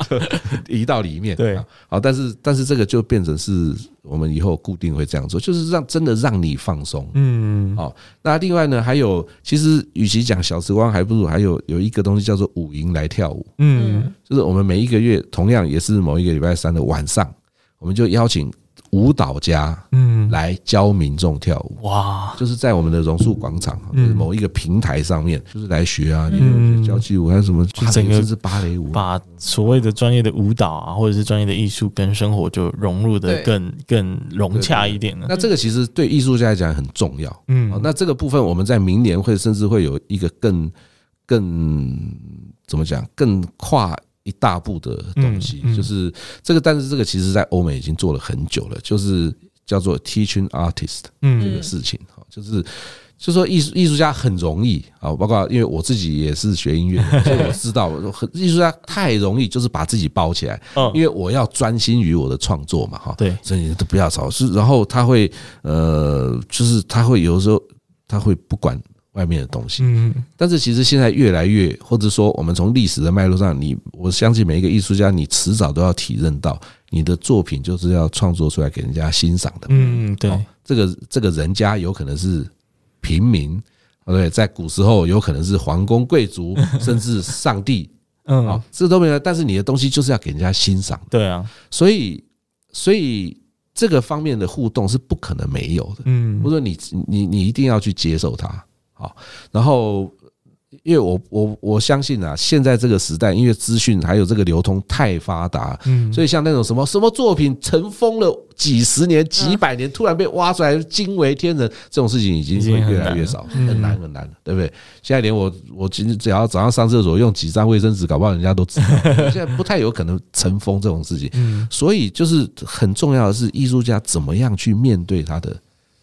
移到里面。对，好，但是但是这个就变成是我们以后固定会这样做，就是让真的让你放松。嗯，好，那另外呢，还有其实与其讲小时光，还不如还有有一个东西叫做舞营来跳舞。嗯，就是我们每一个月同样也是某一个礼拜三的晚上，我们就邀请。舞蹈家，嗯，来教民众跳舞，哇，就是在我们的榕树广场，就是某一个平台上面，就是来学啊，嗯，交际舞还有什么，整个是芭蕾舞，把所谓的专业的舞蹈啊，或者是专业的艺术跟生活就融入的更更融洽一点了。那这个其实对艺术家来讲很重要，嗯，那这个部分我们在明年会甚至会有一个更更怎么讲更跨。一大步的东西，就是这个，但是这个其实，在欧美已经做了很久了。就是叫做 teaching artist 这个事情，哈，就是。就说艺术艺术家很容易啊，包括因为我自己也是学音乐的，所以我知道，很艺术家太容易，就是把自己包起来，因为我要专心于我的创作嘛，哈，对，所以你都不要吵，是，然后他会呃，就是他会有时候他会不管外面的东西，嗯，但是其实现在越来越，或者说我们从历史的脉络上，你我相信每一个艺术家，你迟早都要体认到，你的作品就是要创作出来给人家欣赏的，嗯，对，这个这个人家有可能是。平民，对，在古时候有可能是皇宫贵族，甚至上帝，嗯，这都没有。但是你的东西就是要给人家欣赏，对啊。所以，所以这个方面的互动是不可能没有的，嗯。或者你你你一定要去接受它，好，然后。因为我我我相信啊，现在这个时代，因为资讯还有这个流通太发达，嗯，所以像那种什么什么作品尘封了几十年、几百年，突然被挖出来惊为天人，这种事情已经会越来越少，很难很难了，对不对？现在连我我今天只要早上上厕所用几张卫生纸，搞不好人家都知道。现在不太有可能尘封这种事情，所以就是很重要的是，艺术家怎么样去面对他的。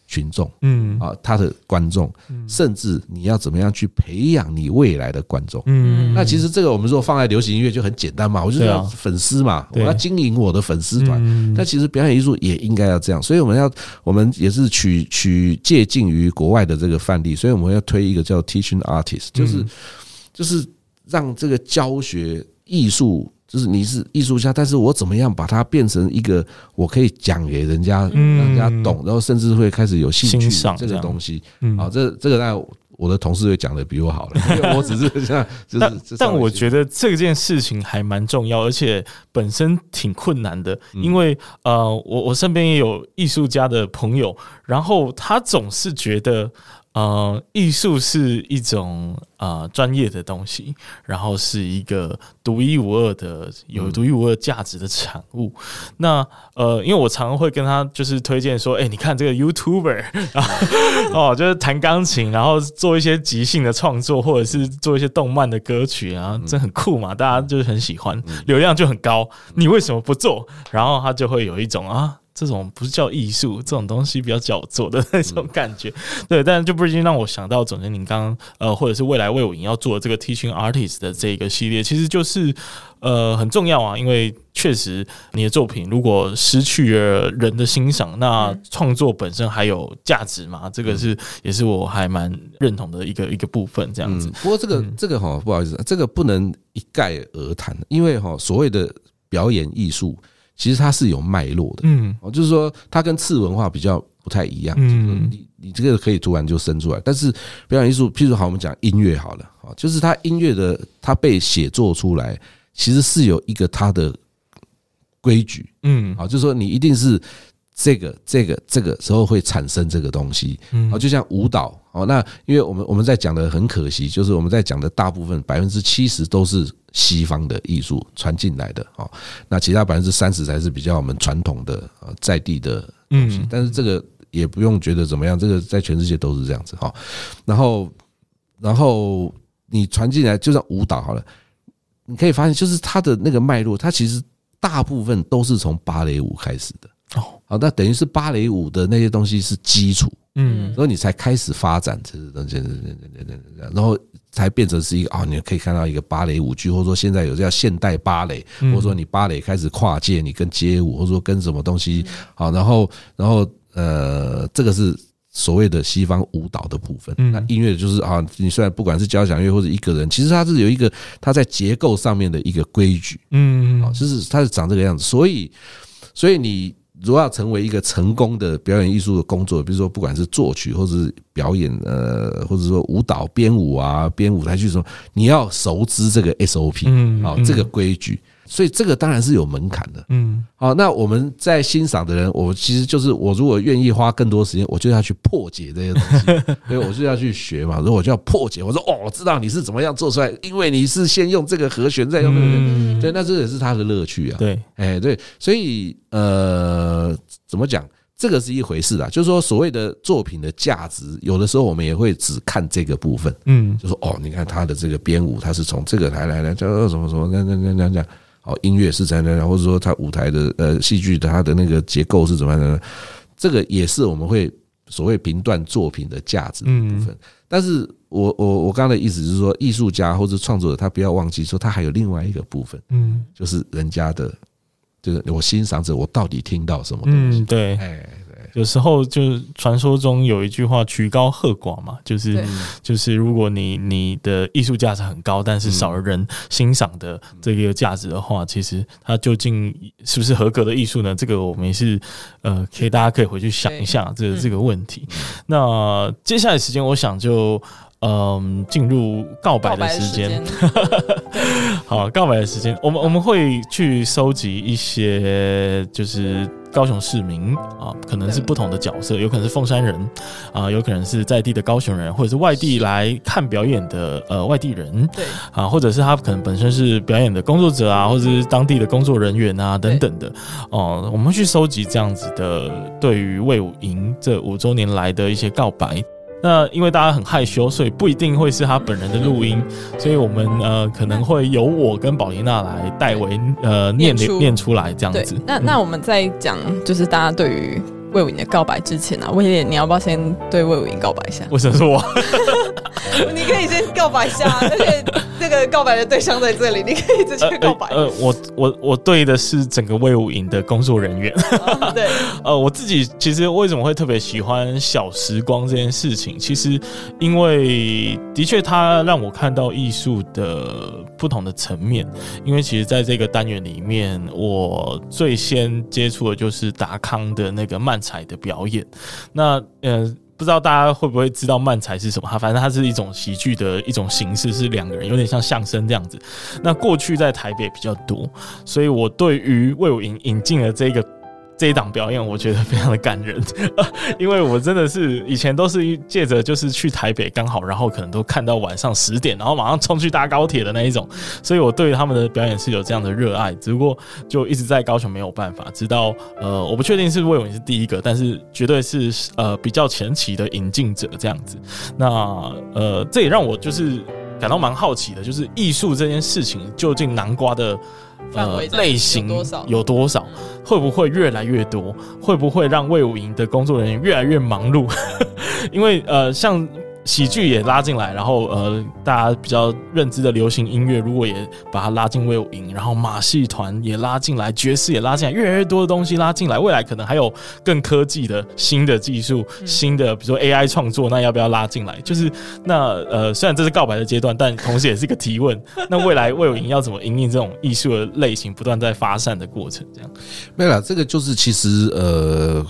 群众，嗯。啊，他的观众，甚至你要怎么样去培养你未来的观众，嗯，那其实这个我们说放在流行音乐就很简单嘛，我就是要粉丝嘛，我要经营我的粉丝团。但其实表演艺术也应该要这样，所以我们要，我们也是取取借鉴于国外的这个范例，所以我们要推一个叫 teaching artist，就是就是让这个教学艺术。就是你是艺术家，但是我怎么样把它变成一个我可以讲给人家，让人家懂，然后甚至会开始有兴趣这个东西。好，这这个那我的同事会讲的比我好了，因为 我只是这样。就是，但我觉得这件事情还蛮重要，而且本身挺困难的，因为呃，我我身边也有艺术家的朋友，然后他总是觉得。呃，艺术是一种呃专业的东西，然后是一个独一无二的、有独一无二价值的产物。那呃，因为我常常会跟他就是推荐说，哎、欸，你看这个 YouTuber，然 后哦，就是弹钢琴，然后做一些即兴的创作，或者是做一些动漫的歌曲啊，这很酷嘛，大家就是很喜欢，流量就很高。你为什么不做？然后他就会有一种啊。这种不是叫艺术，这种东西比较叫做的那种感觉，对，但是就不禁让我想到总监您刚刚呃，或者是未来魏武营要做的这个 Teaching Artist 的这个系列，其实就是呃很重要啊，因为确实你的作品如果失去了人的欣赏，那创作本身还有价值嘛？这个是也是我还蛮认同的一个一个部分，这样子。不过这个这个哈，不好意思，这个不能一概而谈，因为哈所谓的表演艺术。其实它是有脉络的，嗯，哦，就是说它跟次文化比较不太一样，嗯，你你这个可以突然就生出来，但是表演艺术，譬如好，我们讲音乐好了，啊，就是它音乐的它被写作出来，其实是有一个它的规矩，嗯，啊，就是说你一定是。这个这个这个时候会产生这个东西，啊，就像舞蹈，哦，那因为我们我们在讲的很可惜，就是我们在讲的大部分百分之七十都是西方的艺术传进来的，哦，那其他百分之三十才是比较我们传统的呃在地的东西，但是这个也不用觉得怎么样，这个在全世界都是这样子。哈。然后然后你传进来，就像舞蹈好了，你可以发现，就是它的那个脉络，它其实大部分都是从芭蕾舞开始的。哦，好，那等于是芭蕾舞的那些东西是基础，嗯，所以你才开始发展这些东西，然后才变成是一个啊，你可以看到一个芭蕾舞剧，或者说现在有叫现代芭蕾，或者说你芭蕾开始跨界，你跟街舞，或者说跟什么东西，好，然后然后呃，这个是所谓的西方舞蹈的部分。那音乐就是啊，你虽然不管是交响乐或者一个人，其实它是有一个它在结构上面的一个规矩，嗯，啊，就是它是长这个样子，所以所以你。如果要成为一个成功的表演艺术的工作，比如说不管是作曲或者是表演，呃，或者说舞蹈编舞啊，编舞台剧什么，你要熟知这个 SOP，嗯，好，这个规矩。所以这个当然是有门槛的，嗯，好，那我们在欣赏的人，我其实就是我如果愿意花更多时间，我就要去破解这些东西，所以我就要去学嘛。如果我就要破解，我说哦，我知道你是怎么样做出来，因为你是先用这个和弦，再用那个，对，那这也是他的乐趣啊。对，哎，对，所以呃，怎么讲？这个是一回事啊，就是说所谓的作品的价值，有的时候我们也会只看这个部分，嗯，就说哦，你看他的这个编舞，他是从这个来来来，叫什么什么，那那那那那。哦，音乐是怎样的，或者说他舞台的呃戏剧的它的那个结构是怎么样的？这个也是我们会所谓评断作品的价值的部分。但是我我我刚刚的意思是说，艺术家或者创作者他不要忘记说，他还有另外一个部分，嗯，就是人家的，就是我欣赏者，我到底听到什么东西？对，哎。有时候就是传说中有一句话“曲高和寡”嘛，就是就是如果你你的艺术价值很高，但是少了人欣赏的这个价值的话，其实它究竟是不是合格的艺术呢？这个我们也是呃，可以大家可以回去想一下这个这个问题。那接下来时间，我想就。嗯，进入告白的时间。好，告白的时间，我们我们会去收集一些，就是高雄市民啊，可能是不同的角色，有可能是凤山人啊，有可能是在地的高雄人，或者是外地来看表演的呃外地人，对啊，或者是他可能本身是表演的工作者啊，或者是当地的工作人员啊等等的哦，我们会去收集这样子的对于魏武营这五周年来的一些告白。那因为大家很害羞，所以不一定会是他本人的录音，所以我们呃可能会由我跟宝琳娜来代为呃念念，念出来这样子。那那我们在讲就是大家对于魏武营的告白之前啊，威廉，你要不要先对魏武营告白一下？为什么是我？你可以先告白一下，而且这个告白的对象在这里，你可以直接告白。呃，呃我我我对的是整个魏武营的工作人员。哦、对，呃，我自己其实为什么会特别喜欢小时光这件事情？其实因为的确它让我看到艺术的不同的层面。因为其实在这个单元里面，我最先接触的就是达康的那个漫彩的表演。那呃。不知道大家会不会知道漫才是什么？哈反正它是一种喜剧的一种形式，是两个人，有点像相声这样子。那过去在台北比较多，所以我对于魏武营引进了这个。这一档表演我觉得非常的感人，因为我真的是以前都是借着就是去台北刚好，然后可能都看到晚上十点，然后马上冲去搭高铁的那一种，所以我对他们的表演是有这样的热爱，只不过就一直在高雄没有办法，直到呃我不确定是卫武营是第一个，但是绝对是呃比较前期的引进者这样子，那呃这也让我就是感到蛮好奇的，就是艺术这件事情究竟南瓜的。呃，类型有多少？会不会越来越多？会不会让魏武营的工作人员越来越忙碌？因为呃，像。喜剧也拉进来，然后呃，大家比较认知的流行音乐，如果也把它拉进卫武营，然后马戏团也拉进来，爵士也拉进来，越来越多的东西拉进来，未来可能还有更科技的新的技术，新的比如说 AI 创作，那要不要拉进来？就是那呃，虽然这是告白的阶段，但同时也是一个提问。那未来卫武营要怎么因应这种艺术的类型不断在发散的过程？这样没有啦，这个就是其实呃，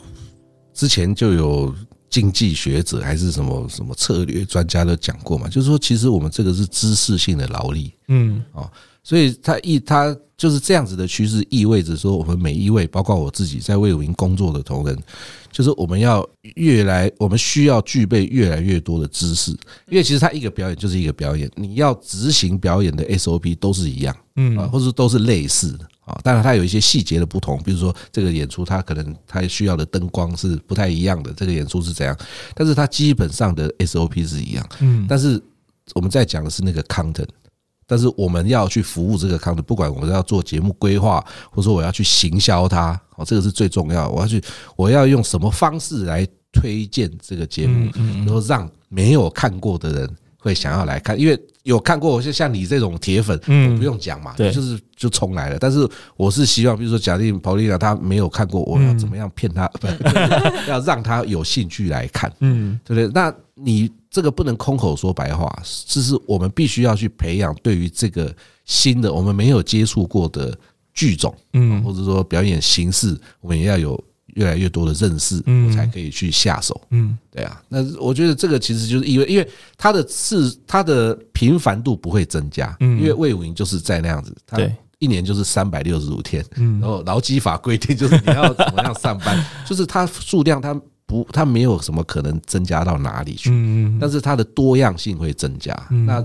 之前就有。经济学者还是什么什么策略专家都讲过嘛，就是说，其实我们这个是知识性的劳力，嗯，哦，所以他意他就是这样子的趋势，意味着说，我们每一位，包括我自己在魏武营工作的同仁，就是我们要越来，我们需要具备越来越多的知识，因为其实他一个表演就是一个表演，你要执行表演的 SOP 都是一样，嗯，啊，或者都是类似的。啊，当然它有一些细节的不同，比如说这个演出它可能它需要的灯光是不太一样的，这个演出是怎样，但是它基本上的 SOP 是一样。嗯，但是我们在讲的是那个 content，但是我们要去服务这个 content，不管我们要做节目规划，或者说我要去行销它，哦，这个是最重要。我要去，我要用什么方式来推荐这个节目，然后让没有看过的人会想要来看，因为。有看过，就像你这种铁粉，嗯不用讲嘛，就是就重来了。但是我是希望，比如说假定 Paulina 他没有看过，我要怎么样骗他？不，要让他有兴趣来看，嗯，对不对？那你这个不能空口说白话，这是我们必须要去培养对于这个新的我们没有接触过的剧种，嗯，或者说表演形式，我们也要有。越来越多的认识，我，才可以去下手，嗯，对啊。那我觉得这个其实就是因为，因为它的次它的频繁度不会增加，嗯，因为魏武营就是在那样子，对，一年就是三百六十五天，嗯，然后劳基法规定就是你要怎么样上班，就是它数量它不它没有什么可能增加到哪里去，嗯，但是它的多样性会增加，那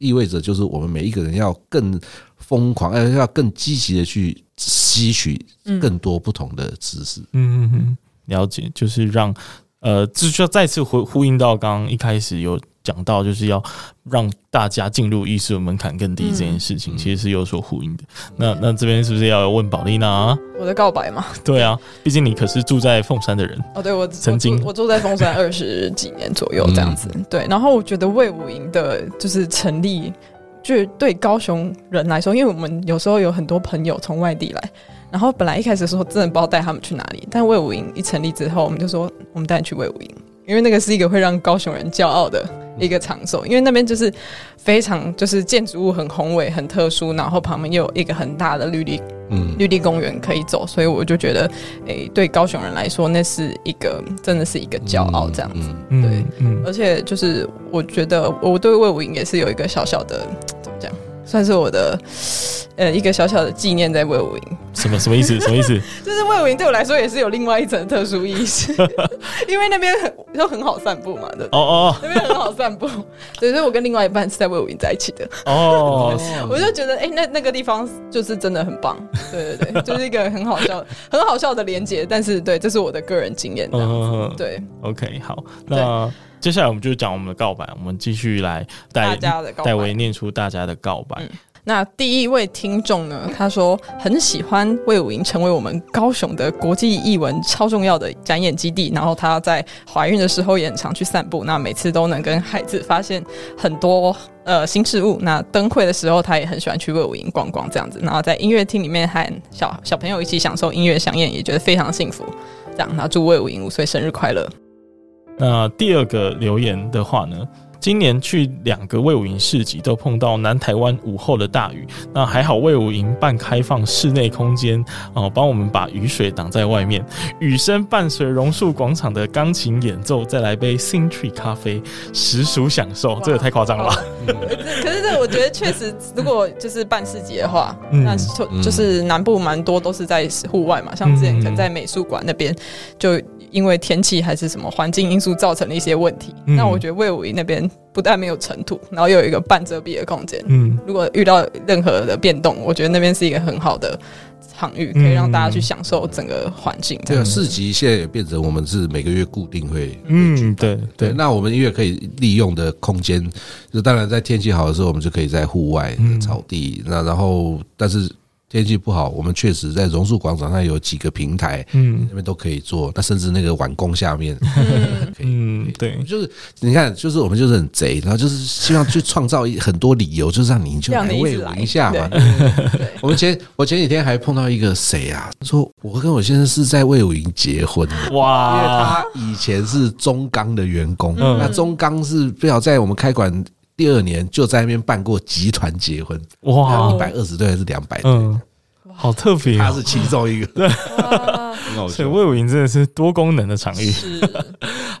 意味着就是我们每一个人要更疯狂，要要更积极的去。吸取更多不同的知识，嗯嗯嗯，了解，就是让呃，就需要再次回呼应到刚刚一开始有讲到就是要让大家进入艺术的门槛更低这件事情，嗯、其实是有所呼应的。那那这边是不是要问宝丽娜？我的告白嘛？对啊，毕竟你可是住在凤山的人 哦。对，我曾经我住，我住在凤山二十几年左右这样子。嗯、对，然后我觉得魏武营的就是成立，就对高雄人来说，因为我们有时候有很多朋友从外地来，然后本来一开始说真的不知道带他们去哪里，但魏武营一成立之后，我们就说我们带你去魏武营。因为那个是一个会让高雄人骄傲的一个场所，因为那边就是非常就是建筑物很宏伟、很特殊，然后旁边又有一个很大的绿地，嗯，绿地公园可以走，所以我就觉得，诶、欸，对高雄人来说，那是一个真的是一个骄傲这样子，嗯、对，嗯、而且就是我觉得我对魏武营也是有一个小小的算是我的。呃，一个小小的纪念在魏武营，什么什么意思？什么意思？就是魏武营对我来说也是有另外一层特殊意思，因为那边很都很好散步嘛，对不对？哦哦，那边很好散步，所以我跟另外一半是在魏武营在一起的。哦，我就觉得，哎、欸，那那个地方就是真的很棒，对对对，就是一个很好笑、很好笑的连接。但是，对，这是我的个人经验。嗯，对。OK，好，那接下来我们就讲我们的告白，我们继续来带戴维念出大家的告白。嗯那第一位听众呢？他说很喜欢魏武营成为我们高雄的国际艺文超重要的展演基地。然后他在怀孕的时候也很常去散步，那每次都能跟孩子发现很多呃新事物。那灯会的时候，他也很喜欢去魏武营逛逛这样子。然后在音乐厅里面和小小朋友一起享受音乐饗宴，也觉得非常幸福。这样，那祝魏武营五岁生日快乐。那第二个留言的话呢？今年去两个魏武营市集，都碰到南台湾午后的大雨。那还好，魏武营半开放室内空间哦，帮我们把雨水挡在外面。雨声伴随榕树广场的钢琴演奏，再来杯 Sing Tree 咖啡，实属享受。这个太夸张了吧？可是这我觉得确实，如果就是办市集的话，那就就是南部蛮多都是在户外嘛，像之前可能在美术馆那边就。因为天气还是什么环境因素造成的一些问题，嗯、那我觉得魏武营那边不但没有尘土，然后又有一个半遮蔽的空间。嗯，如果遇到任何的变动，我觉得那边是一个很好的场域，可以让大家去享受整个环境。对啊，市集现在也变成我们是每个月固定会，嗯，对对。那我们因为可以利用的空间，就当然在天气好的时候，我们就可以在户外草地。那然后，但是。天气不好，我们确实在榕树广场上有几个平台，嗯，那边都可以做。那甚至那个碗工下面，嗯，嗯，对，就是你看，就是我们就是很贼，然后就是希望去创造很多理由，就是让你就来卫武一下嘛。我们前我前几天还碰到一个谁啊，说我跟我先生是在魏武营结婚的，哇，因为他以前是中钢的员工，嗯、那中钢是不要在我们开馆。第二年就在那边办过集团结婚，哇，一百二十对还是两百对？嗯，好特别，他是其中一个。对，所以魏武营真的是多功能的场域。是。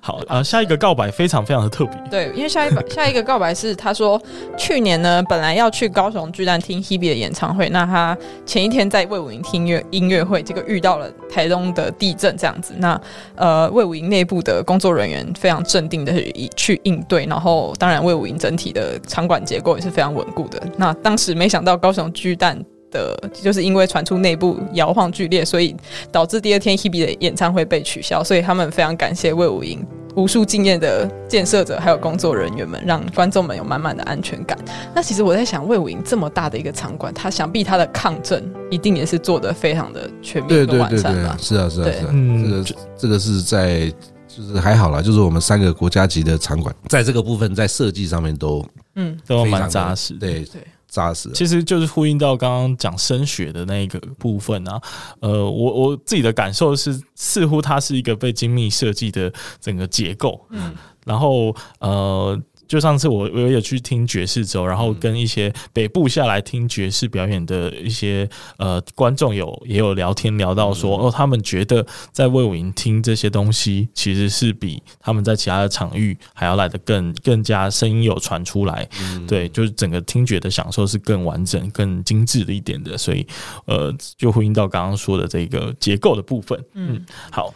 好啊，下一个告白非常非常的特别。对，因为下一个下一个告白是他说，去年呢本来要去高雄巨蛋听 Hebe 的演唱会，那他前一天在魏武营听音乐音乐会，结果遇到了台东的地震这样子。那呃魏武营内部的工作人员非常镇定的去应对，然后当然魏武营整体的场馆结构也是非常稳固的。那当时没想到高雄巨蛋。的，就是因为传出内部摇晃剧烈，所以导致第二天 Hebe 的演唱会被取消。所以他们非常感谢魏武营无数敬业的建设者还有工作人员们，让观众们有满满的安全感。那其实我在想，魏武营这么大的一个场馆，他想必他的抗震一定也是做的非常的全面和完善吧？是啊，是啊，是啊。嗯，这个这个是在就是还好啦，就是我们三个国家级的场馆，在这个部分在设计上面都嗯都蛮扎实。对对。扎实，其实就是呼应到刚刚讲升学的那一个部分啊。呃，我我自己的感受是，似乎它是一个被精密设计的整个结构。嗯，然后呃。就上次我我有去听爵士周，然后跟一些北部下来听爵士表演的一些呃观众有也有聊天聊到说哦，他们觉得在魏武营听这些东西，其实是比他们在其他的场域还要来的更更加声音有传出来，对，就是整个听觉的享受是更完整、更精致的一点的，所以呃，就呼应到刚刚说的这个结构的部分，嗯，好。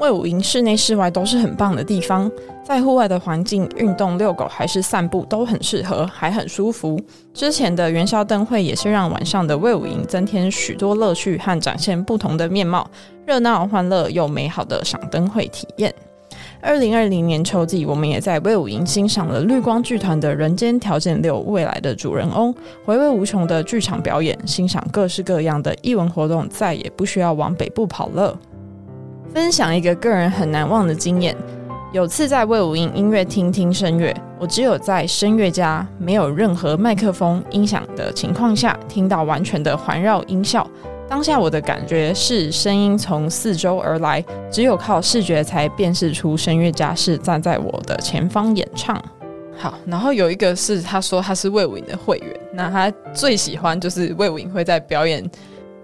魏武营室内室外都是很棒的地方，在户外的环境运动、遛狗还是散步都很适合，还很舒服。之前的元宵灯会也是让晚上的魏武营增添许多乐趣和展现不同的面貌，热闹欢乐又美好的赏灯会体验。二零二零年秋季，我们也在魏武营欣赏了绿光剧团的《人间条件六：未来的主人翁》，回味无穷的剧场表演，欣赏各式各样的艺文活动，再也不需要往北部跑了。分享一个个人很难忘的经验，有次在魏武营音乐厅听声乐，我只有在声乐家没有任何麦克风音响的情况下，听到完全的环绕音效。当下我的感觉是声音从四周而来，只有靠视觉才辨识出声乐家是站在我的前方演唱。好，然后有一个是他说他是魏武营的会员，那他最喜欢就是魏武营会在表演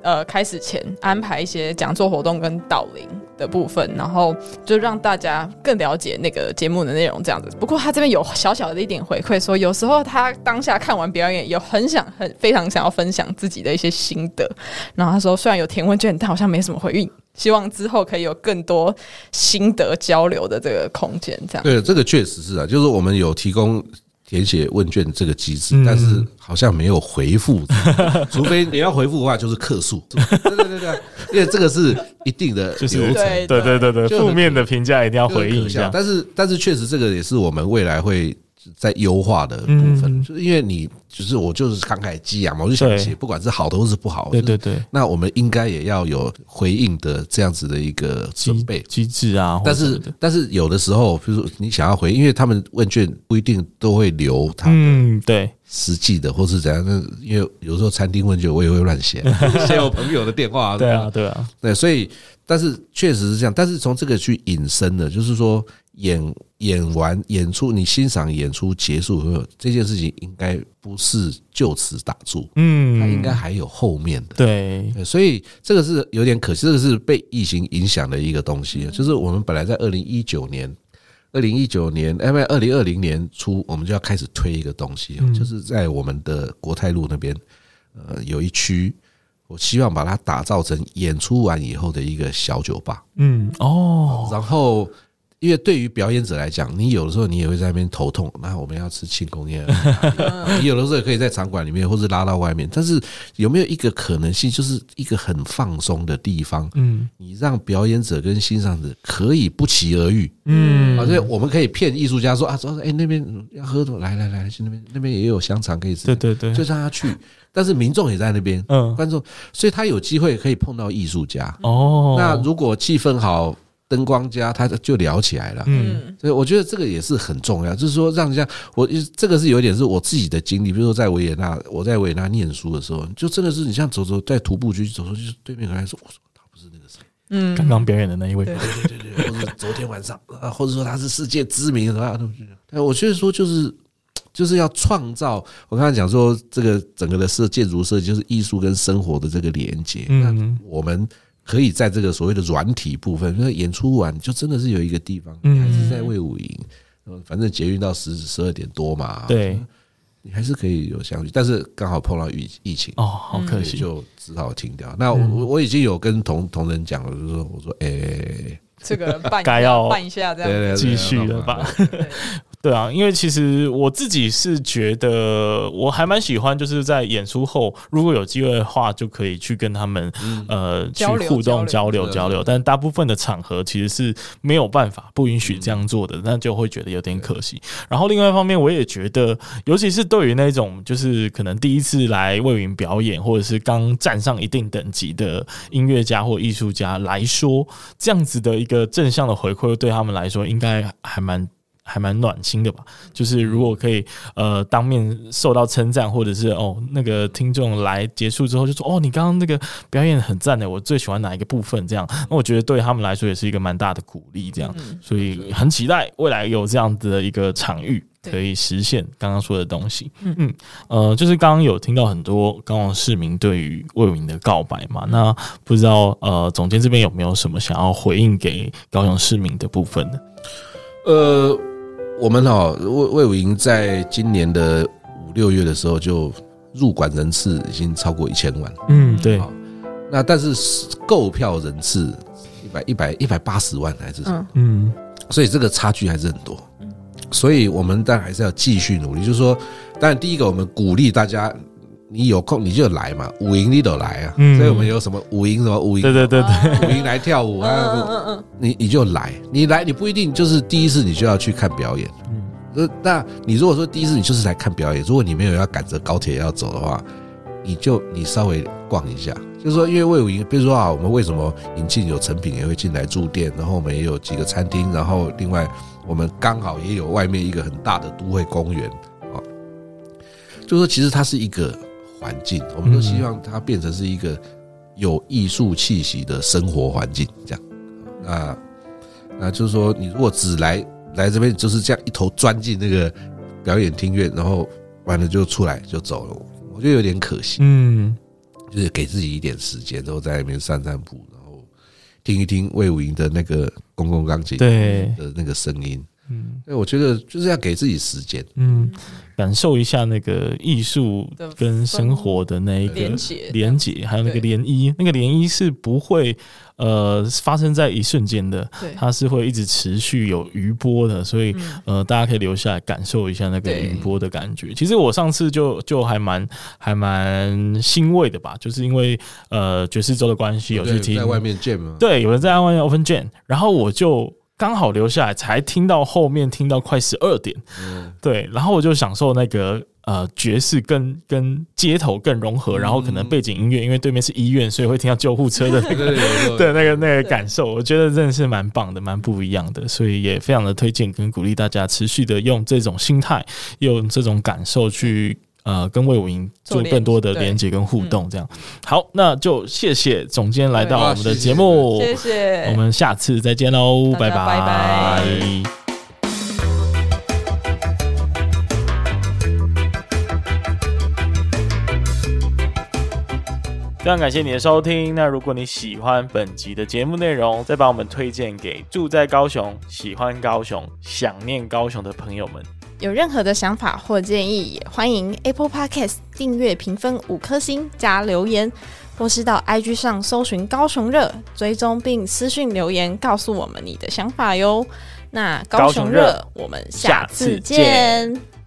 呃开始前安排一些讲座活动跟导聆。的部分，然后就让大家更了解那个节目的内容，这样子。不过他这边有小小的一点回馈，说有时候他当下看完表演，有很想、很非常想要分享自己的一些心得。然后他说，虽然有填问卷，但好像没什么回应。希望之后可以有更多心得交流的这个空间。这样对，这个确实是啊，就是我们有提供。填写问卷这个机制，但是好像没有回复，除非你要回复的话，就是客诉。对对对对，因为这个是一定的流程，对对对对，负面的评价一定要回应一下。但是但是确实这个也是我们未来会。在优化的部分，就是因为你就是我就是慷慨激昂嘛，我就想写，不管是好的或是不好，对对对。那我们应该也要有回应的这样子的一个准备机制啊。但是但是有的时候，比如说你想要回应，因为他们问卷不一定都会留他嗯对实际的或是怎样。那因为有时候餐厅问卷我也会乱写，写我朋友的电话。对啊对啊对，所以但是确实是这样。但是从这个去引申的，就是说。演演完演出，你欣赏演出结束以后，这件事情应该不是就此打住，嗯，它应该还有后面的，对，所以这个是有点可惜，这个是被疫情影响的一个东西，就是我们本来在二零一九年，二零一九年，哎，二零二零年初，我们就要开始推一个东西，就是在我们的国泰路那边，呃，有一区，我希望把它打造成演出完以后的一个小酒吧，嗯，哦，然后。因为对于表演者来讲，你有的时候你也会在那边头痛。那我们要吃庆功宴，你有的时候也可以在场馆里面，或者拉到外面。但是有没有一个可能性，就是一个很放松的地方？嗯，你让表演者跟欣赏者可以不期而遇。嗯，而且我们可以骗艺术家说啊，说哎那边要喝的，来来来，去那边那边也有香肠可以吃。对对对，就让他去。但是民众也在那边，嗯，观众，所以他有机会可以碰到艺术家。哦，那如果气氛好。灯光家，他就聊起来了。嗯，所以我觉得这个也是很重要，就是说让人家，我这个是有点是我自己的经历。比如说在维也纳，我在维也纳念书的时候，就真的是你像走走在徒步区走走，就是对面有人说，我说他不是那个谁，嗯，刚刚表演的那一位，对对对对，或者昨天晚上啊，或者说他是世界知名的，对，我觉得说就是就是要创造。我刚才讲说这个整个的设建筑设计就是艺术跟生活的这个连接。嗯，我们。可以在这个所谓的软体部分，因为演出完就真的是有一个地方，你还是在魏武营，反正捷运到十十二点多嘛，对，你还是可以有相聚，但是刚好碰到疫疫情哦，好可惜，就只好停掉。那我我已经有跟同同仁讲了，就是说我说，哎，这个办该要办一下，这样。继续了吧。对啊，因为其实我自己是觉得我还蛮喜欢，就是在演出后，如果有机会的话，就可以去跟他们呃去互动交流交流。但大部分的场合其实是没有办法不允许这样做的，那就会觉得有点可惜。然后另外一方面，我也觉得，尤其是对于那种就是可能第一次来卫武营表演，或者是刚站上一定等级的音乐家或艺术家来说，这样子的一个正向的回馈，对他们来说应该还蛮。还蛮暖心的吧，就是如果可以呃当面受到称赞，或者是哦那个听众来结束之后就说哦你刚刚那个表演很赞的，我最喜欢哪一个部分？这样，那我觉得对他们来说也是一个蛮大的鼓励，这样，所以很期待未来有这样子的一个场域可以实现刚刚说的东西。嗯嗯，呃，就是刚刚有听到很多高雄市民对于魏武营的告白嘛，那不知道呃总监这边有没有什么想要回应给高雄市民的部分呢？呃。我们哦，魏魏武营在今年的五六月的时候就入馆人次已经超过一千万，嗯，对。那但是购票人次一百一百一百八十万还是什么？嗯，所以这个差距还是很多。所以我们当然还是要继续努力。就是说，当然第一个我们鼓励大家你有空你就来嘛，舞营你都来啊。嗯、所以我们有什么舞营什么舞营，对对对对，舞营来跳舞啊。嗯嗯嗯，你你就来，你来你不一定就是第一次你就要去看表演。嗯，那你如果说第一次你就是来看表演，如果你没有要赶着高铁要走的话，你就你稍微逛一下。就是说，因为魏武营，比如说啊，我们为什么引进有成品也会进来住店，然后我们也有几个餐厅，然后另外我们刚好也有外面一个很大的都会公园啊。就是说，其实它是一个环境，我们都希望它变成是一个有艺术气息的生活环境，这样。那那就是说，你如果只来来这边就是这样一头钻进那个表演厅院，然后完了就出来就走了，我觉得有点可惜。嗯。就是给自己一点时间，然后在那边散散步，然后听一听魏武营的那个公共钢琴对的那个声音。嗯，所以我觉得就是要给自己时间，嗯，感受一下那个艺术跟生活的那一个连接，连接，还有那个涟漪，那个涟漪是不会呃发生在一瞬间的，对，它是会一直持续有余波的，所以呃大家可以留下来感受一下那个余波的感觉。其实我上次就就还蛮还蛮欣慰的吧，就是因为呃爵士周的关系，有去听在外面 jam 吗？对，有人在外面 open jam，然后我就。刚好留下来，才听到后面听到快十二点，嗯，对，然后我就享受那个呃爵士跟跟街头更融合，然后可能背景音乐，因为对面是医院，所以会听到救护车的那个 对那个那个感受，我觉得真的是蛮棒的，蛮不一样的，所以也非常的推荐跟鼓励大家持续的用这种心态，用这种感受去。呃，跟魏武营做更多的连接跟互动，这样。好，那就谢谢总监来到我们的节目，谢谢，我们下次再见喽，拜拜拜拜。非常感谢你的收听，那如果你喜欢本集的节目内容，再把我们推荐给住在高雄、喜欢高雄、想念高雄的朋友们。有任何的想法或建议，也欢迎 Apple Podcast 订阅、评分五颗星加留言，或是到 IG 上搜寻高雄热，追踪并私讯留言告诉我们你的想法哟。那高雄热，我们下次见。